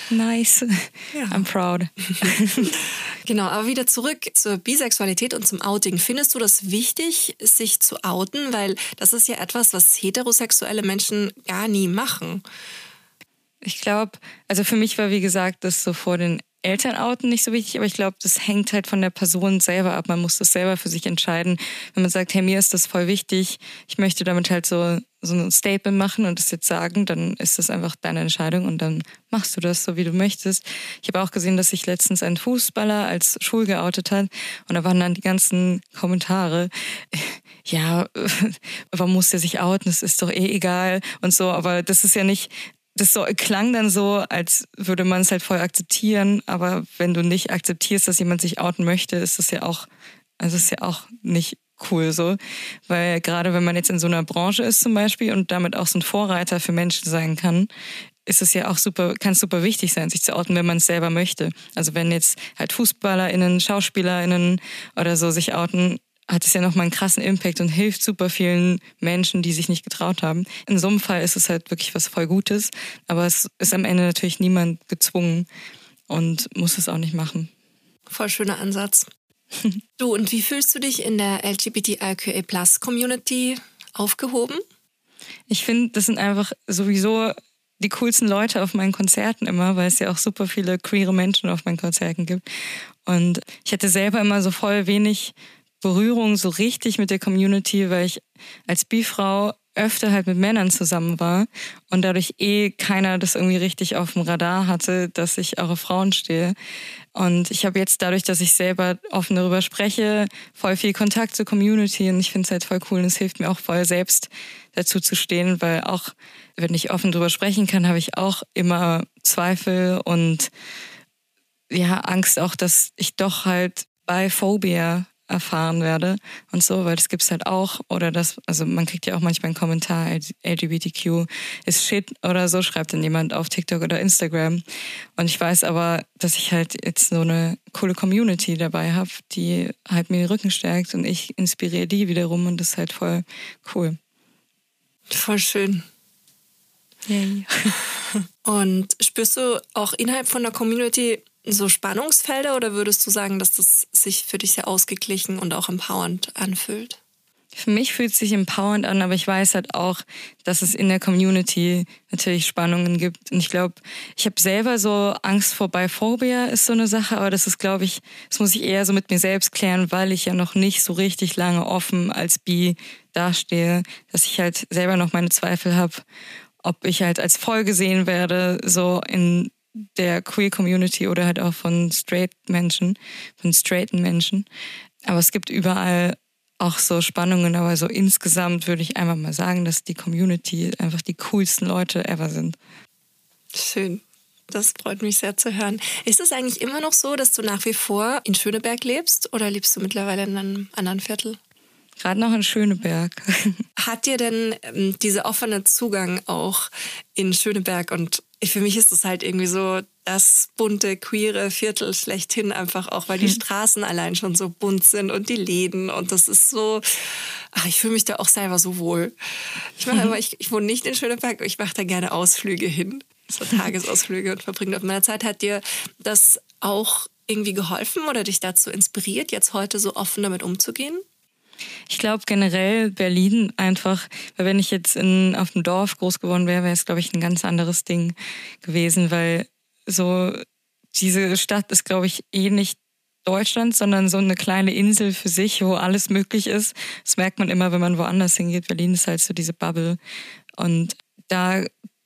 Speaker 2: Nice. Ja. I'm proud.
Speaker 1: genau, aber wieder zurück zur Bisexualität und zum Outing. Findest du das wichtig, sich zu outen? Weil das ist ja etwas, was heterosexuelle Menschen gar nie machen.
Speaker 2: Ich glaube, also für mich war, wie gesagt, das so vor den Eltern outen nicht so wichtig, aber ich glaube, das hängt halt von der Person selber ab. Man muss das selber für sich entscheiden. Wenn man sagt, hey, mir ist das voll wichtig, ich möchte damit halt so, so ein Statement machen und das jetzt sagen, dann ist das einfach deine Entscheidung und dann machst du das so, wie du möchtest. Ich habe auch gesehen, dass sich letztens ein Fußballer als schwul geoutet hat und da waren dann die ganzen Kommentare. Ja, warum muss der sich outen? Das ist doch eh egal und so, aber das ist ja nicht das so, klang dann so, als würde man es halt voll akzeptieren, aber wenn du nicht akzeptierst, dass jemand sich outen möchte, ist das ja auch, also ist ja auch nicht cool so. Weil gerade wenn man jetzt in so einer Branche ist zum Beispiel und damit auch so ein Vorreiter für Menschen sein kann, ist es ja auch super, kann es super wichtig sein, sich zu outen, wenn man es selber möchte. Also wenn jetzt halt FußballerInnen, SchauspielerInnen oder so sich outen, hat es ja nochmal einen krassen Impact und hilft super vielen Menschen, die sich nicht getraut haben. In so einem Fall ist es halt wirklich was voll Gutes, aber es ist am Ende natürlich niemand gezwungen und muss es auch nicht machen.
Speaker 1: Voll schöner Ansatz. du, und wie fühlst du dich in der LGBTIQA Plus Community aufgehoben?
Speaker 2: Ich finde, das sind einfach sowieso die coolsten Leute auf meinen Konzerten immer, weil es ja auch super viele queere Menschen auf meinen Konzerten gibt. Und ich hatte selber immer so voll wenig Berührung so richtig mit der Community, weil ich als Bifrau öfter halt mit Männern zusammen war und dadurch eh keiner das irgendwie richtig auf dem Radar hatte, dass ich auch auf Frauen stehe. Und ich habe jetzt dadurch, dass ich selber offen darüber spreche, voll viel Kontakt zur Community und ich finde es halt voll cool und es hilft mir auch voll selbst dazu zu stehen, weil auch wenn ich offen darüber sprechen kann, habe ich auch immer Zweifel und ja, Angst auch, dass ich doch halt bei Phobia erfahren werde und so, weil das gibt's halt auch. Oder das, also man kriegt ja auch manchmal einen Kommentar, LGBTQ ist shit oder so, schreibt dann jemand auf TikTok oder Instagram. Und ich weiß aber, dass ich halt jetzt so eine coole Community dabei habe, die halt mir den Rücken stärkt und ich inspiriere die wiederum und das ist halt voll cool.
Speaker 1: Voll schön. Yay. und spürst du auch innerhalb von der Community so Spannungsfelder oder würdest du sagen, dass das sich für dich sehr ausgeglichen und auch empowernd anfühlt?
Speaker 2: Für mich fühlt es sich empowernd an, aber ich weiß halt auch, dass es in der Community natürlich Spannungen gibt. Und ich glaube, ich habe selber so Angst vor Biphobia ist so eine Sache, aber das ist, glaube ich, das muss ich eher so mit mir selbst klären, weil ich ja noch nicht so richtig lange offen als Bi dastehe, dass ich halt selber noch meine Zweifel habe, ob ich halt als voll gesehen werde, so in der Queer Community oder halt auch von straight Menschen, von straighten Menschen. Aber es gibt überall auch so Spannungen, aber so insgesamt würde ich einfach mal sagen, dass die Community einfach die coolsten Leute ever sind.
Speaker 1: Schön. Das freut mich sehr zu hören. Ist es eigentlich immer noch so, dass du nach wie vor in Schöneberg lebst oder lebst du mittlerweile in einem anderen Viertel?
Speaker 2: Gerade noch in Schöneberg.
Speaker 1: Hat dir denn ähm, dieser offene Zugang auch in Schöneberg und für mich ist es halt irgendwie so das bunte, queere Viertel schlechthin einfach auch, weil die hm. Straßen allein schon so bunt sind und die Läden und das ist so, ach, ich fühle mich da auch selber so wohl. Ich mache immer, ich, ich wohne nicht in Schöneberg, ich mache da gerne Ausflüge hin, so Tagesausflüge und verbringe dort meine Zeit. Hat dir das auch irgendwie geholfen oder dich dazu inspiriert, jetzt heute so offen damit umzugehen?
Speaker 2: Ich glaube generell Berlin einfach, weil wenn ich jetzt in, auf dem Dorf groß geworden wäre, wäre es, glaube ich, ein ganz anderes Ding gewesen, weil so diese Stadt ist, glaube ich, eh nicht Deutschland, sondern so eine kleine Insel für sich, wo alles möglich ist. Das merkt man immer, wenn man woanders hingeht. Berlin ist halt so diese Bubble. Und da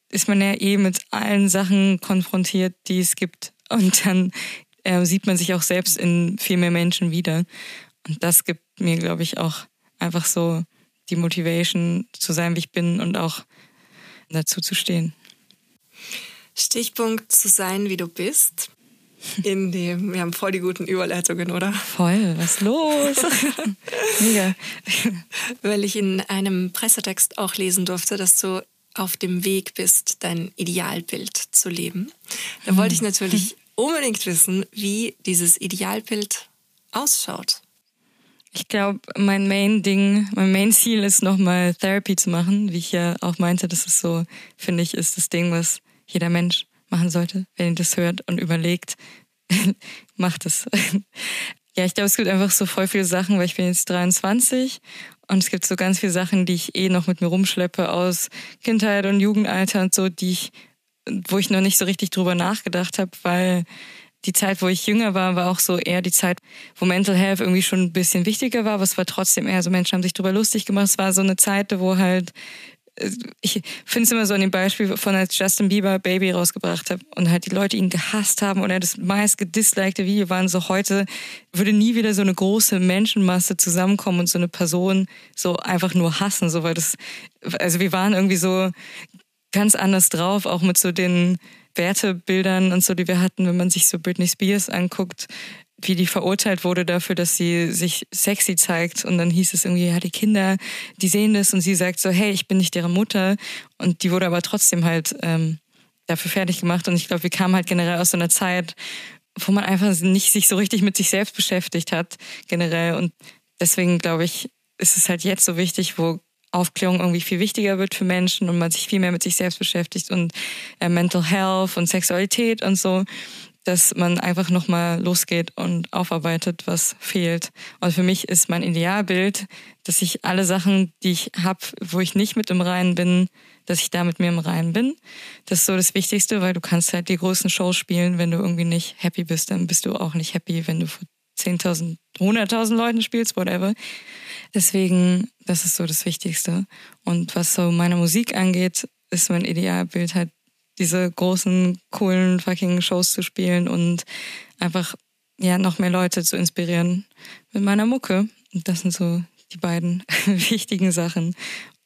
Speaker 2: ist man ja eh mit allen Sachen konfrontiert, die es gibt. Und dann äh, sieht man sich auch selbst in viel mehr Menschen wieder. Und das gibt mir, glaube ich, auch einfach so die Motivation zu sein, wie ich bin und auch dazu zu stehen.
Speaker 1: Stichpunkt zu sein, wie du bist. In dem, wir haben voll die guten Überleitungen, oder?
Speaker 2: Voll, was los? Mega.
Speaker 1: Weil ich in einem Pressetext auch lesen durfte, dass du auf dem Weg bist, dein Idealbild zu leben. Da wollte ich natürlich unbedingt wissen, wie dieses Idealbild ausschaut.
Speaker 2: Ich glaube, mein Main-Ding, mein Main-Ziel ist nochmal Therapy zu machen, wie ich ja auch meinte. Das ist so, finde ich, ist das Ding, was jeder Mensch machen sollte, wenn ihr das hört und überlegt, macht es. ja, ich glaube, es gibt einfach so voll viele Sachen, weil ich bin jetzt 23 und es gibt so ganz viele Sachen, die ich eh noch mit mir rumschleppe aus Kindheit und Jugendalter und so, die ich, wo ich noch nicht so richtig drüber nachgedacht habe, weil die Zeit, wo ich jünger war, war auch so eher die Zeit, wo Mental Health irgendwie schon ein bisschen wichtiger war, aber es war trotzdem eher so, Menschen haben sich darüber lustig gemacht. Es war so eine Zeit, wo halt, äh, ich finde es immer so an dem Beispiel von als Justin Bieber Baby rausgebracht hat und halt die Leute ihn gehasst haben und er das meist gedislikte Video waren so heute würde nie wieder so eine große Menschenmasse zusammenkommen und so eine Person so einfach nur hassen, so weil das, also wir waren irgendwie so ganz anders drauf, auch mit so den Wertebildern und so, die wir hatten, wenn man sich so Britney Spears anguckt, wie die verurteilt wurde dafür, dass sie sich sexy zeigt. Und dann hieß es irgendwie, ja, die Kinder, die sehen das und sie sagt so, hey, ich bin nicht deren Mutter. Und die wurde aber trotzdem halt ähm, dafür fertig gemacht. Und ich glaube, wir kamen halt generell aus so einer Zeit, wo man einfach nicht sich so richtig mit sich selbst beschäftigt hat, generell. Und deswegen glaube ich, ist es halt jetzt so wichtig, wo Aufklärung irgendwie viel wichtiger wird für Menschen und man sich viel mehr mit sich selbst beschäftigt und äh, Mental Health und Sexualität und so, dass man einfach nochmal losgeht und aufarbeitet, was fehlt. Und für mich ist mein Idealbild, dass ich alle Sachen, die ich habe, wo ich nicht mit im Reinen bin, dass ich da mit mir im Reinen bin. Das ist so das Wichtigste, weil du kannst halt die großen Shows spielen, wenn du irgendwie nicht happy bist, dann bist du auch nicht happy, wenn du vor 10.000, 100.000 Leuten spielst, whatever. Deswegen, das ist so das Wichtigste. Und was so meine Musik angeht, ist mein Idealbild halt diese großen, coolen fucking Shows zu spielen und einfach ja noch mehr Leute zu inspirieren mit meiner Mucke. Und das sind so die beiden wichtigen Sachen,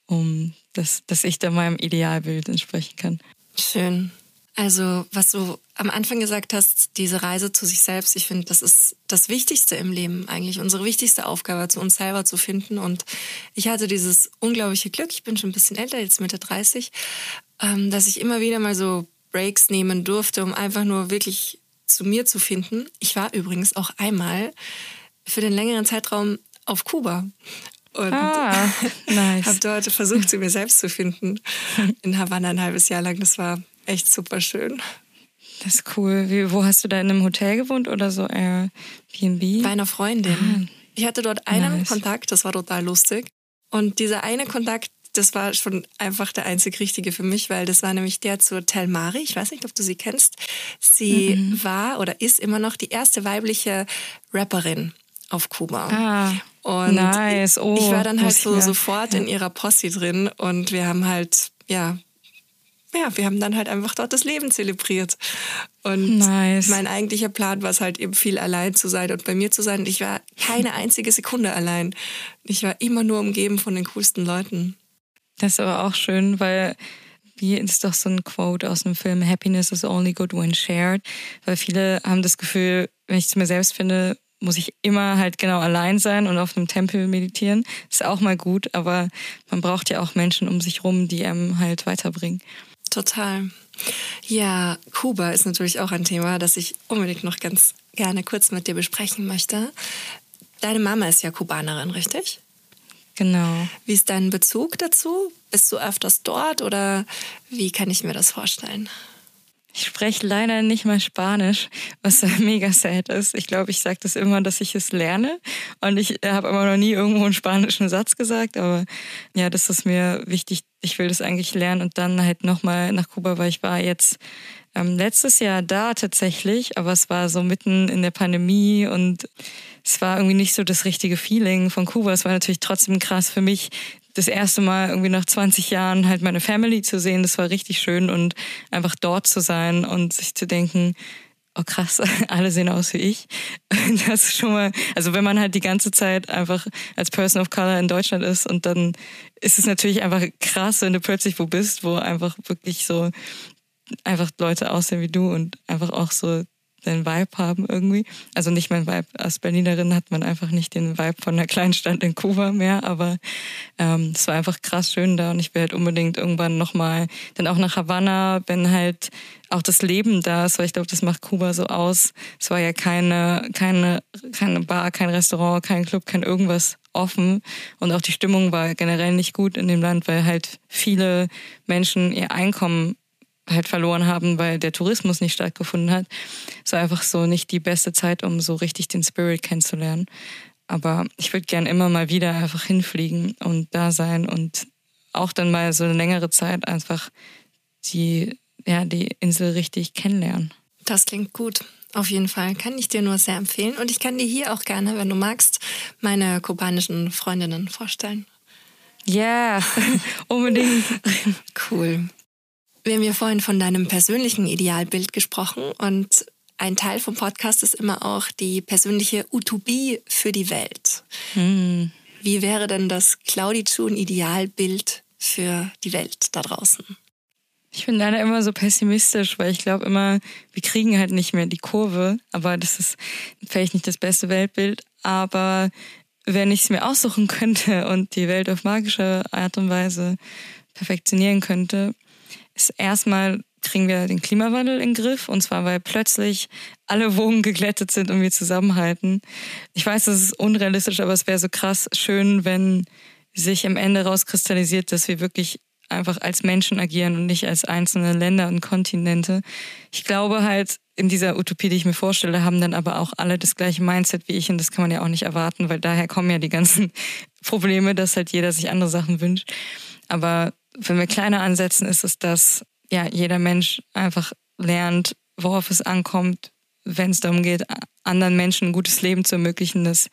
Speaker 2: um dass, dass ich da meinem Idealbild entsprechen kann.
Speaker 1: Schön. Also, was du am Anfang gesagt hast, diese Reise zu sich selbst, ich finde, das ist das Wichtigste im Leben eigentlich, unsere wichtigste Aufgabe, zu uns selber zu finden. Und ich hatte dieses unglaubliche Glück, ich bin schon ein bisschen älter, jetzt Mitte 30, ähm, dass ich immer wieder mal so Breaks nehmen durfte, um einfach nur wirklich zu mir zu finden. Ich war übrigens auch einmal für den längeren Zeitraum auf Kuba und ah, nice. habe dort versucht, zu mir selbst zu finden. In Havanna ein halbes Jahr lang. Das war echt super schön.
Speaker 2: Das ist cool. Wie, wo hast du da in einem Hotel gewohnt oder so Airbnb?
Speaker 1: Bei einer Freundin. Ah, ich hatte dort einen nice. Kontakt, das war total lustig. Und dieser eine Kontakt, das war schon einfach der einzig Richtige für mich, weil das war nämlich der zur Telmari. Ich weiß nicht, ob du sie kennst. Sie mhm. war oder ist immer noch die erste weibliche Rapperin auf Kuba.
Speaker 2: Ah, und nice. Oh,
Speaker 1: ich war dann halt so sofort ja. in ihrer Posse drin und wir haben halt, ja, ja, wir haben dann halt einfach dort das Leben zelebriert. Und nice. mein eigentlicher Plan war es halt eben viel allein zu sein und bei mir zu sein. Und ich war keine einzige Sekunde allein. Ich war immer nur umgeben von den coolsten Leuten.
Speaker 2: Das ist aber auch schön, weil wie ist doch so ein Quote aus dem Film Happiness is only good when shared, weil viele haben das Gefühl, wenn ich zu mir selbst finde, muss ich immer halt genau allein sein und auf einem Tempel meditieren. Ist auch mal gut, aber man braucht ja auch Menschen um sich rum, die einem halt weiterbringen.
Speaker 1: Total. Ja, Kuba ist natürlich auch ein Thema, das ich unbedingt noch ganz gerne kurz mit dir besprechen möchte. Deine Mama ist ja Kubanerin, richtig?
Speaker 2: Genau.
Speaker 1: Wie ist dein Bezug dazu? Bist du öfters dort oder wie kann ich mir das vorstellen?
Speaker 2: Ich spreche leider nicht mal Spanisch, was mega sad ist. Ich glaube, ich sage das immer, dass ich es lerne. Und ich habe immer noch nie irgendwo einen spanischen Satz gesagt. Aber ja, das ist mir wichtig. Ich will das eigentlich lernen und dann halt nochmal nach Kuba, weil ich war jetzt ähm, letztes Jahr da tatsächlich, aber es war so mitten in der Pandemie und es war irgendwie nicht so das richtige Feeling von Kuba. Es war natürlich trotzdem krass für mich, das erste Mal irgendwie nach 20 Jahren halt meine Family zu sehen. Das war richtig schön und einfach dort zu sein und sich zu denken, oh krass, alle sehen aus wie ich. Das ist schon mal, also wenn man halt die ganze Zeit einfach als Person of Color in Deutschland ist und dann ist es natürlich einfach krass, wenn du plötzlich wo bist, wo einfach wirklich so einfach Leute aussehen wie du und einfach auch so den Vibe haben irgendwie. Also nicht mein Vibe. Als Berlinerin hat man einfach nicht den Vibe von einer Kleinstadt in Kuba mehr, aber ähm, es war einfach krass schön da und ich will halt unbedingt irgendwann nochmal dann auch nach Havanna, wenn halt auch das Leben da ist, weil ich glaube, das macht Kuba so aus. Es war ja keine, keine, keine Bar, kein Restaurant, kein Club, kein irgendwas offen und auch die Stimmung war generell nicht gut in dem Land, weil halt viele Menschen ihr Einkommen halt verloren haben, weil der Tourismus nicht stattgefunden hat. Es war einfach so nicht die beste Zeit, um so richtig den Spirit kennenzulernen. Aber ich würde gern immer mal wieder einfach hinfliegen und da sein und auch dann mal so eine längere Zeit einfach die, ja, die Insel richtig kennenlernen.
Speaker 1: Das klingt gut. Auf jeden Fall kann ich dir nur sehr empfehlen. Und ich kann dir hier auch gerne, wenn du magst, meine kubanischen Freundinnen vorstellen.
Speaker 2: Ja, yeah, unbedingt.
Speaker 1: cool. Wir haben ja vorhin von deinem persönlichen Idealbild gesprochen und ein Teil vom Podcast ist immer auch die persönliche Utopie für die Welt. Hm. Wie wäre denn das Claudi Chun Idealbild für die Welt da draußen?
Speaker 2: Ich bin leider immer so pessimistisch, weil ich glaube immer, wir kriegen halt nicht mehr die Kurve. Aber das ist vielleicht nicht das beste Weltbild. Aber wenn ich es mir aussuchen könnte und die Welt auf magische Art und Weise perfektionieren könnte, ist erstmal kriegen wir den Klimawandel in den Griff. Und zwar, weil plötzlich alle Wogen geglättet sind und wir zusammenhalten. Ich weiß, das ist unrealistisch, aber es wäre so krass schön, wenn sich am Ende rauskristallisiert, dass wir wirklich einfach als Menschen agieren und nicht als einzelne Länder und Kontinente. Ich glaube halt, in dieser Utopie, die ich mir vorstelle, haben dann aber auch alle das gleiche Mindset wie ich und das kann man ja auch nicht erwarten, weil daher kommen ja die ganzen Probleme, dass halt jeder sich andere Sachen wünscht. Aber wenn wir kleiner ansetzen, ist es, dass ja jeder Mensch einfach lernt, worauf es ankommt, wenn es darum geht, anderen Menschen ein gutes Leben zu ermöglichen, dass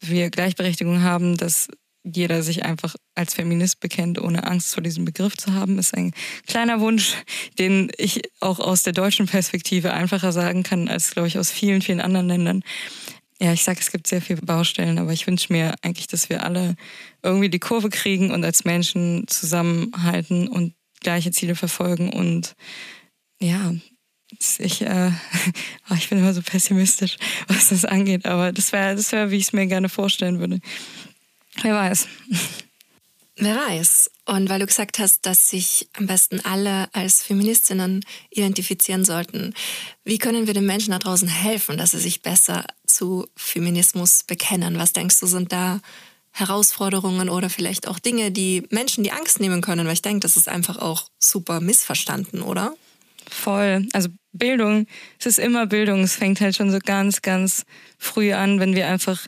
Speaker 2: wir Gleichberechtigung haben, dass jeder sich einfach als Feminist bekennt, ohne Angst vor diesem Begriff zu haben, ist ein kleiner Wunsch, den ich auch aus der deutschen Perspektive einfacher sagen kann, als, glaube ich, aus vielen, vielen anderen Ländern. Ja, ich sage, es gibt sehr viele Baustellen, aber ich wünsche mir eigentlich, dass wir alle irgendwie die Kurve kriegen und als Menschen zusammenhalten und gleiche Ziele verfolgen und ja, ich, äh, ich bin immer so pessimistisch, was das angeht, aber das wäre, das wäre, wie ich es mir gerne vorstellen würde. Wer weiß.
Speaker 1: Wer weiß. Und weil du gesagt hast, dass sich am besten alle als Feministinnen identifizieren sollten, wie können wir den Menschen da draußen helfen, dass sie sich besser zu Feminismus bekennen? Was denkst du, sind da Herausforderungen oder vielleicht auch Dinge, die Menschen die Angst nehmen können? Weil ich denke, das ist einfach auch super missverstanden, oder?
Speaker 2: Voll. Also Bildung, es ist immer Bildung. Es fängt halt schon so ganz, ganz früh an, wenn wir einfach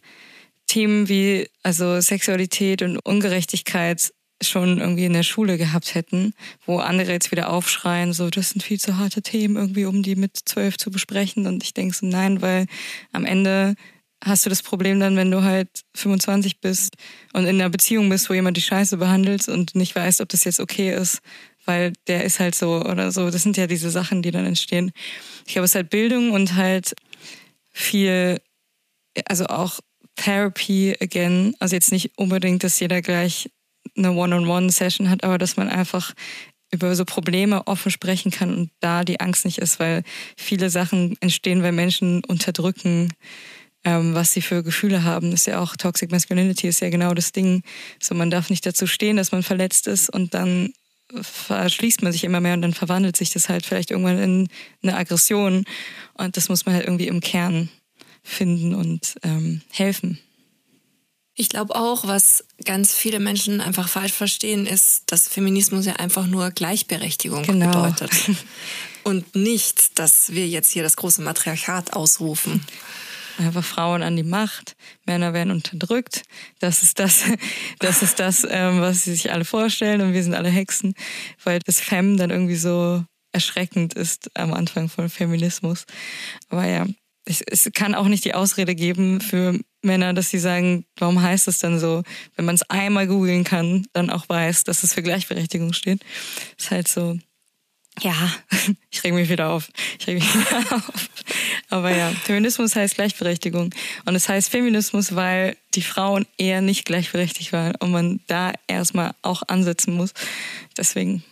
Speaker 2: Themen wie also Sexualität und Ungerechtigkeit schon irgendwie in der Schule gehabt hätten, wo andere jetzt wieder aufschreien, so das sind viel zu harte Themen irgendwie, um die mit zwölf zu besprechen. Und ich denke so, nein, weil am Ende hast du das Problem dann, wenn du halt 25 bist und in einer Beziehung bist, wo jemand die Scheiße behandelt und nicht weißt, ob das jetzt okay ist, weil der ist halt so oder so. Das sind ja diese Sachen, die dann entstehen. Ich glaube, es ist halt Bildung und halt viel, also auch Therapy again. Also jetzt nicht unbedingt, dass jeder gleich eine One-on-One-Session hat, aber dass man einfach über so Probleme offen sprechen kann und da die Angst nicht ist, weil viele Sachen entstehen, weil Menschen unterdrücken, ähm, was sie für Gefühle haben. Das ist ja auch Toxic Masculinity, ist ja genau das Ding. So, man darf nicht dazu stehen, dass man verletzt ist und dann verschließt man sich immer mehr und dann verwandelt sich das halt vielleicht irgendwann in eine Aggression und das muss man halt irgendwie im Kern finden und ähm, helfen.
Speaker 1: Ich glaube auch, was ganz viele Menschen einfach falsch verstehen, ist, dass Feminismus ja einfach nur Gleichberechtigung genau. bedeutet. Und nicht, dass wir jetzt hier das große Matriarchat ausrufen.
Speaker 2: Einfach Frauen an die Macht, Männer werden unterdrückt. Das ist das, das ist das, ähm, was sie sich alle vorstellen und wir sind alle Hexen, weil das Fem dann irgendwie so erschreckend ist am Anfang von Feminismus. Aber ja, es, es kann auch nicht die Ausrede geben für Männer, dass sie sagen, warum heißt es dann so, wenn man es einmal googeln kann, dann auch weiß, dass es für Gleichberechtigung steht. Ist halt so, ja, ich reg mich wieder auf. Ich reg mich wieder auf. Aber ja, Feminismus heißt Gleichberechtigung. Und es heißt Feminismus, weil die Frauen eher nicht gleichberechtigt waren und man da erstmal auch ansetzen muss. Deswegen.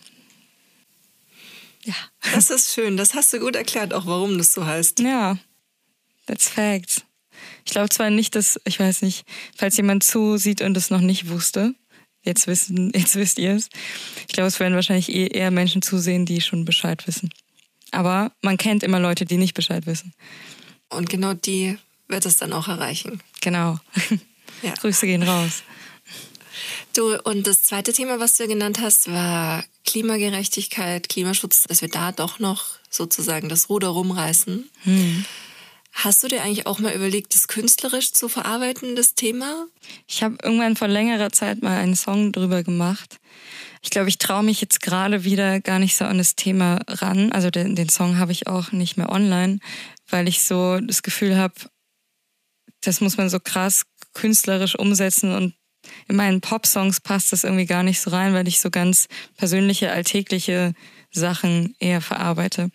Speaker 1: Ja. Das ist schön. Das hast du gut erklärt, auch warum das so heißt.
Speaker 2: Ja, That's facts. Ich glaube zwar nicht, dass, ich weiß nicht, falls jemand zusieht und es noch nicht wusste, jetzt wissen, jetzt wisst ihr es. Ich glaube, es werden wahrscheinlich eh eher Menschen zusehen, die schon Bescheid wissen. Aber man kennt immer Leute, die nicht Bescheid wissen.
Speaker 1: Und genau die wird es dann auch erreichen.
Speaker 2: Genau. Ja. Grüße gehen raus.
Speaker 1: Du, und das zweite Thema, was du genannt hast, war Klimagerechtigkeit, Klimaschutz, dass wir da doch noch sozusagen das Ruder rumreißen. Hm. Hast du dir eigentlich auch mal überlegt, das künstlerisch zu verarbeiten, das Thema?
Speaker 2: Ich habe irgendwann vor längerer Zeit mal einen Song drüber gemacht. Ich glaube, ich traue mich jetzt gerade wieder gar nicht so an das Thema ran. Also den, den Song habe ich auch nicht mehr online, weil ich so das Gefühl habe, das muss man so krass künstlerisch umsetzen und in meinen Pop-Songs passt das irgendwie gar nicht so rein, weil ich so ganz persönliche, alltägliche Sachen eher verarbeite.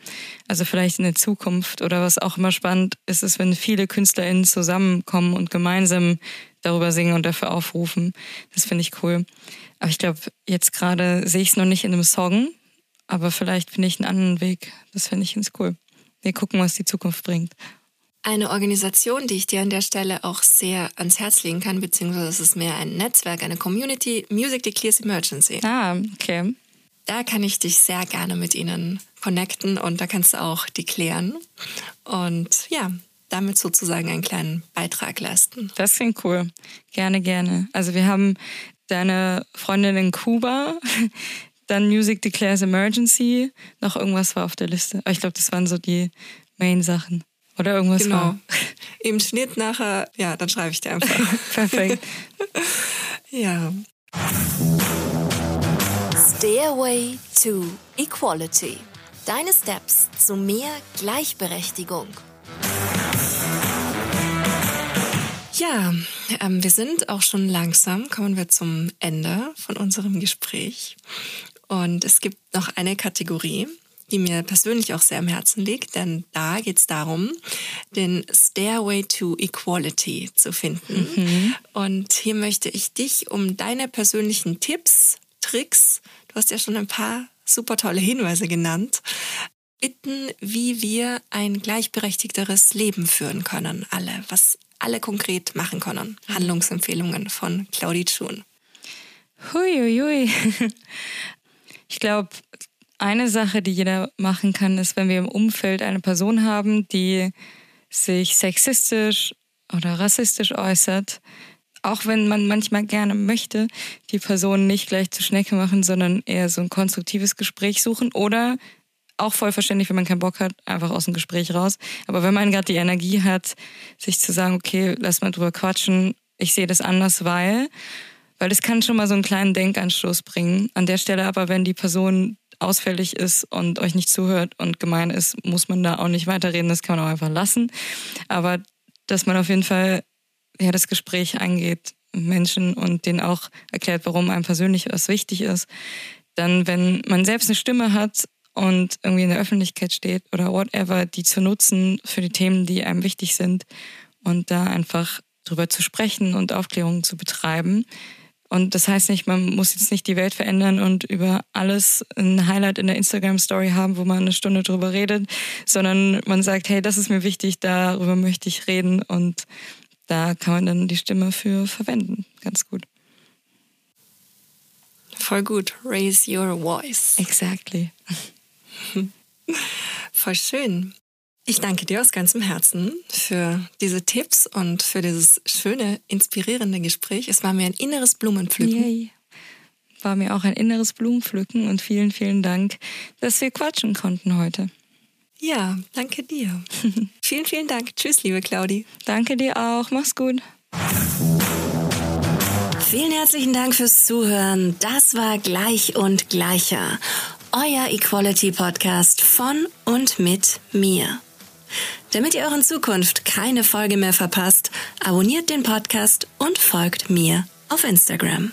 Speaker 2: Also vielleicht in der Zukunft oder was auch immer spannend ist, ist, wenn viele KünstlerInnen zusammenkommen und gemeinsam darüber singen und dafür aufrufen. Das finde ich cool. Aber ich glaube, jetzt gerade sehe ich es noch nicht in einem Song, aber vielleicht finde ich einen anderen Weg. Das finde ich ganz cool. Wir gucken, was die Zukunft bringt.
Speaker 1: Eine Organisation, die ich dir an der Stelle auch sehr ans Herz legen kann, beziehungsweise es ist mehr ein Netzwerk, eine Community, Music Declares Emergency.
Speaker 2: Ah, okay
Speaker 1: da kann ich dich sehr gerne mit ihnen connecten und da kannst du auch die klären. Und ja, damit sozusagen einen kleinen Beitrag leisten.
Speaker 2: Das klingt cool. Gerne, gerne. Also wir haben deine Freundin in Kuba, dann Music Declares Emergency, noch irgendwas war auf der Liste. Aber ich glaube, das waren so die Main-Sachen. Oder irgendwas
Speaker 1: genau.
Speaker 2: war.
Speaker 1: Im Schnitt nachher, ja, dann schreibe ich dir einfach.
Speaker 2: Perfekt.
Speaker 1: ja.
Speaker 3: Stairway to Equality. Deine Steps zu mehr Gleichberechtigung.
Speaker 1: Ja, ähm, wir sind auch schon langsam, kommen wir zum Ende von unserem Gespräch. Und es gibt noch eine Kategorie, die mir persönlich auch sehr am Herzen liegt, denn da geht es darum, den Stairway to Equality zu finden. Mhm. Und hier möchte ich dich um deine persönlichen Tipps, Tricks, du hast ja schon ein paar super tolle Hinweise genannt, bitten, wie wir ein gleichberechtigteres Leben führen können, alle, was alle konkret machen können. Handlungsempfehlungen von Claudie Schun.
Speaker 2: Huiuiui. Ich glaube, eine Sache, die jeder machen kann, ist, wenn wir im Umfeld eine Person haben, die sich sexistisch oder rassistisch äußert, auch wenn man manchmal gerne möchte, die Person nicht gleich zur Schnecke machen, sondern eher so ein konstruktives Gespräch suchen oder auch voll verständlich, wenn man keinen Bock hat, einfach aus dem Gespräch raus. Aber wenn man gerade die Energie hat, sich zu sagen, okay, lass mal drüber quatschen, ich sehe das anders, weil, weil das kann schon mal so einen kleinen Denkanstoß bringen. An der Stelle aber, wenn die Person ausfällig ist und euch nicht zuhört und gemein ist, muss man da auch nicht weiterreden, das kann man auch einfach lassen. Aber dass man auf jeden Fall ja, das Gespräch eingeht mit Menschen und denen auch erklärt, warum einem persönlich was wichtig ist. Dann, wenn man selbst eine Stimme hat und irgendwie in der Öffentlichkeit steht oder whatever, die zu nutzen für die Themen, die einem wichtig sind und da einfach drüber zu sprechen und Aufklärung zu betreiben. Und das heißt nicht, man muss jetzt nicht die Welt verändern und über alles ein Highlight in der Instagram-Story haben, wo man eine Stunde drüber redet, sondern man sagt, hey, das ist mir wichtig, darüber möchte ich reden und da kann man dann die Stimme für verwenden. Ganz gut.
Speaker 1: Voll gut. Raise your voice.
Speaker 2: Exactly.
Speaker 1: Voll schön. Ich danke dir aus ganzem Herzen für diese Tipps und für dieses schöne, inspirierende Gespräch. Es war mir ein inneres Blumenpflücken. Yay.
Speaker 2: War mir auch ein inneres Blumenpflücken und vielen, vielen Dank, dass wir quatschen konnten heute.
Speaker 1: Ja, danke dir. vielen, vielen Dank. Tschüss, liebe Claudi.
Speaker 2: Danke dir auch. Mach's gut.
Speaker 3: Vielen herzlichen Dank fürs Zuhören. Das war Gleich und Gleicher euer Equality Podcast von und mit mir. Damit ihr euren Zukunft keine Folge mehr verpasst, abonniert den Podcast und folgt mir auf Instagram.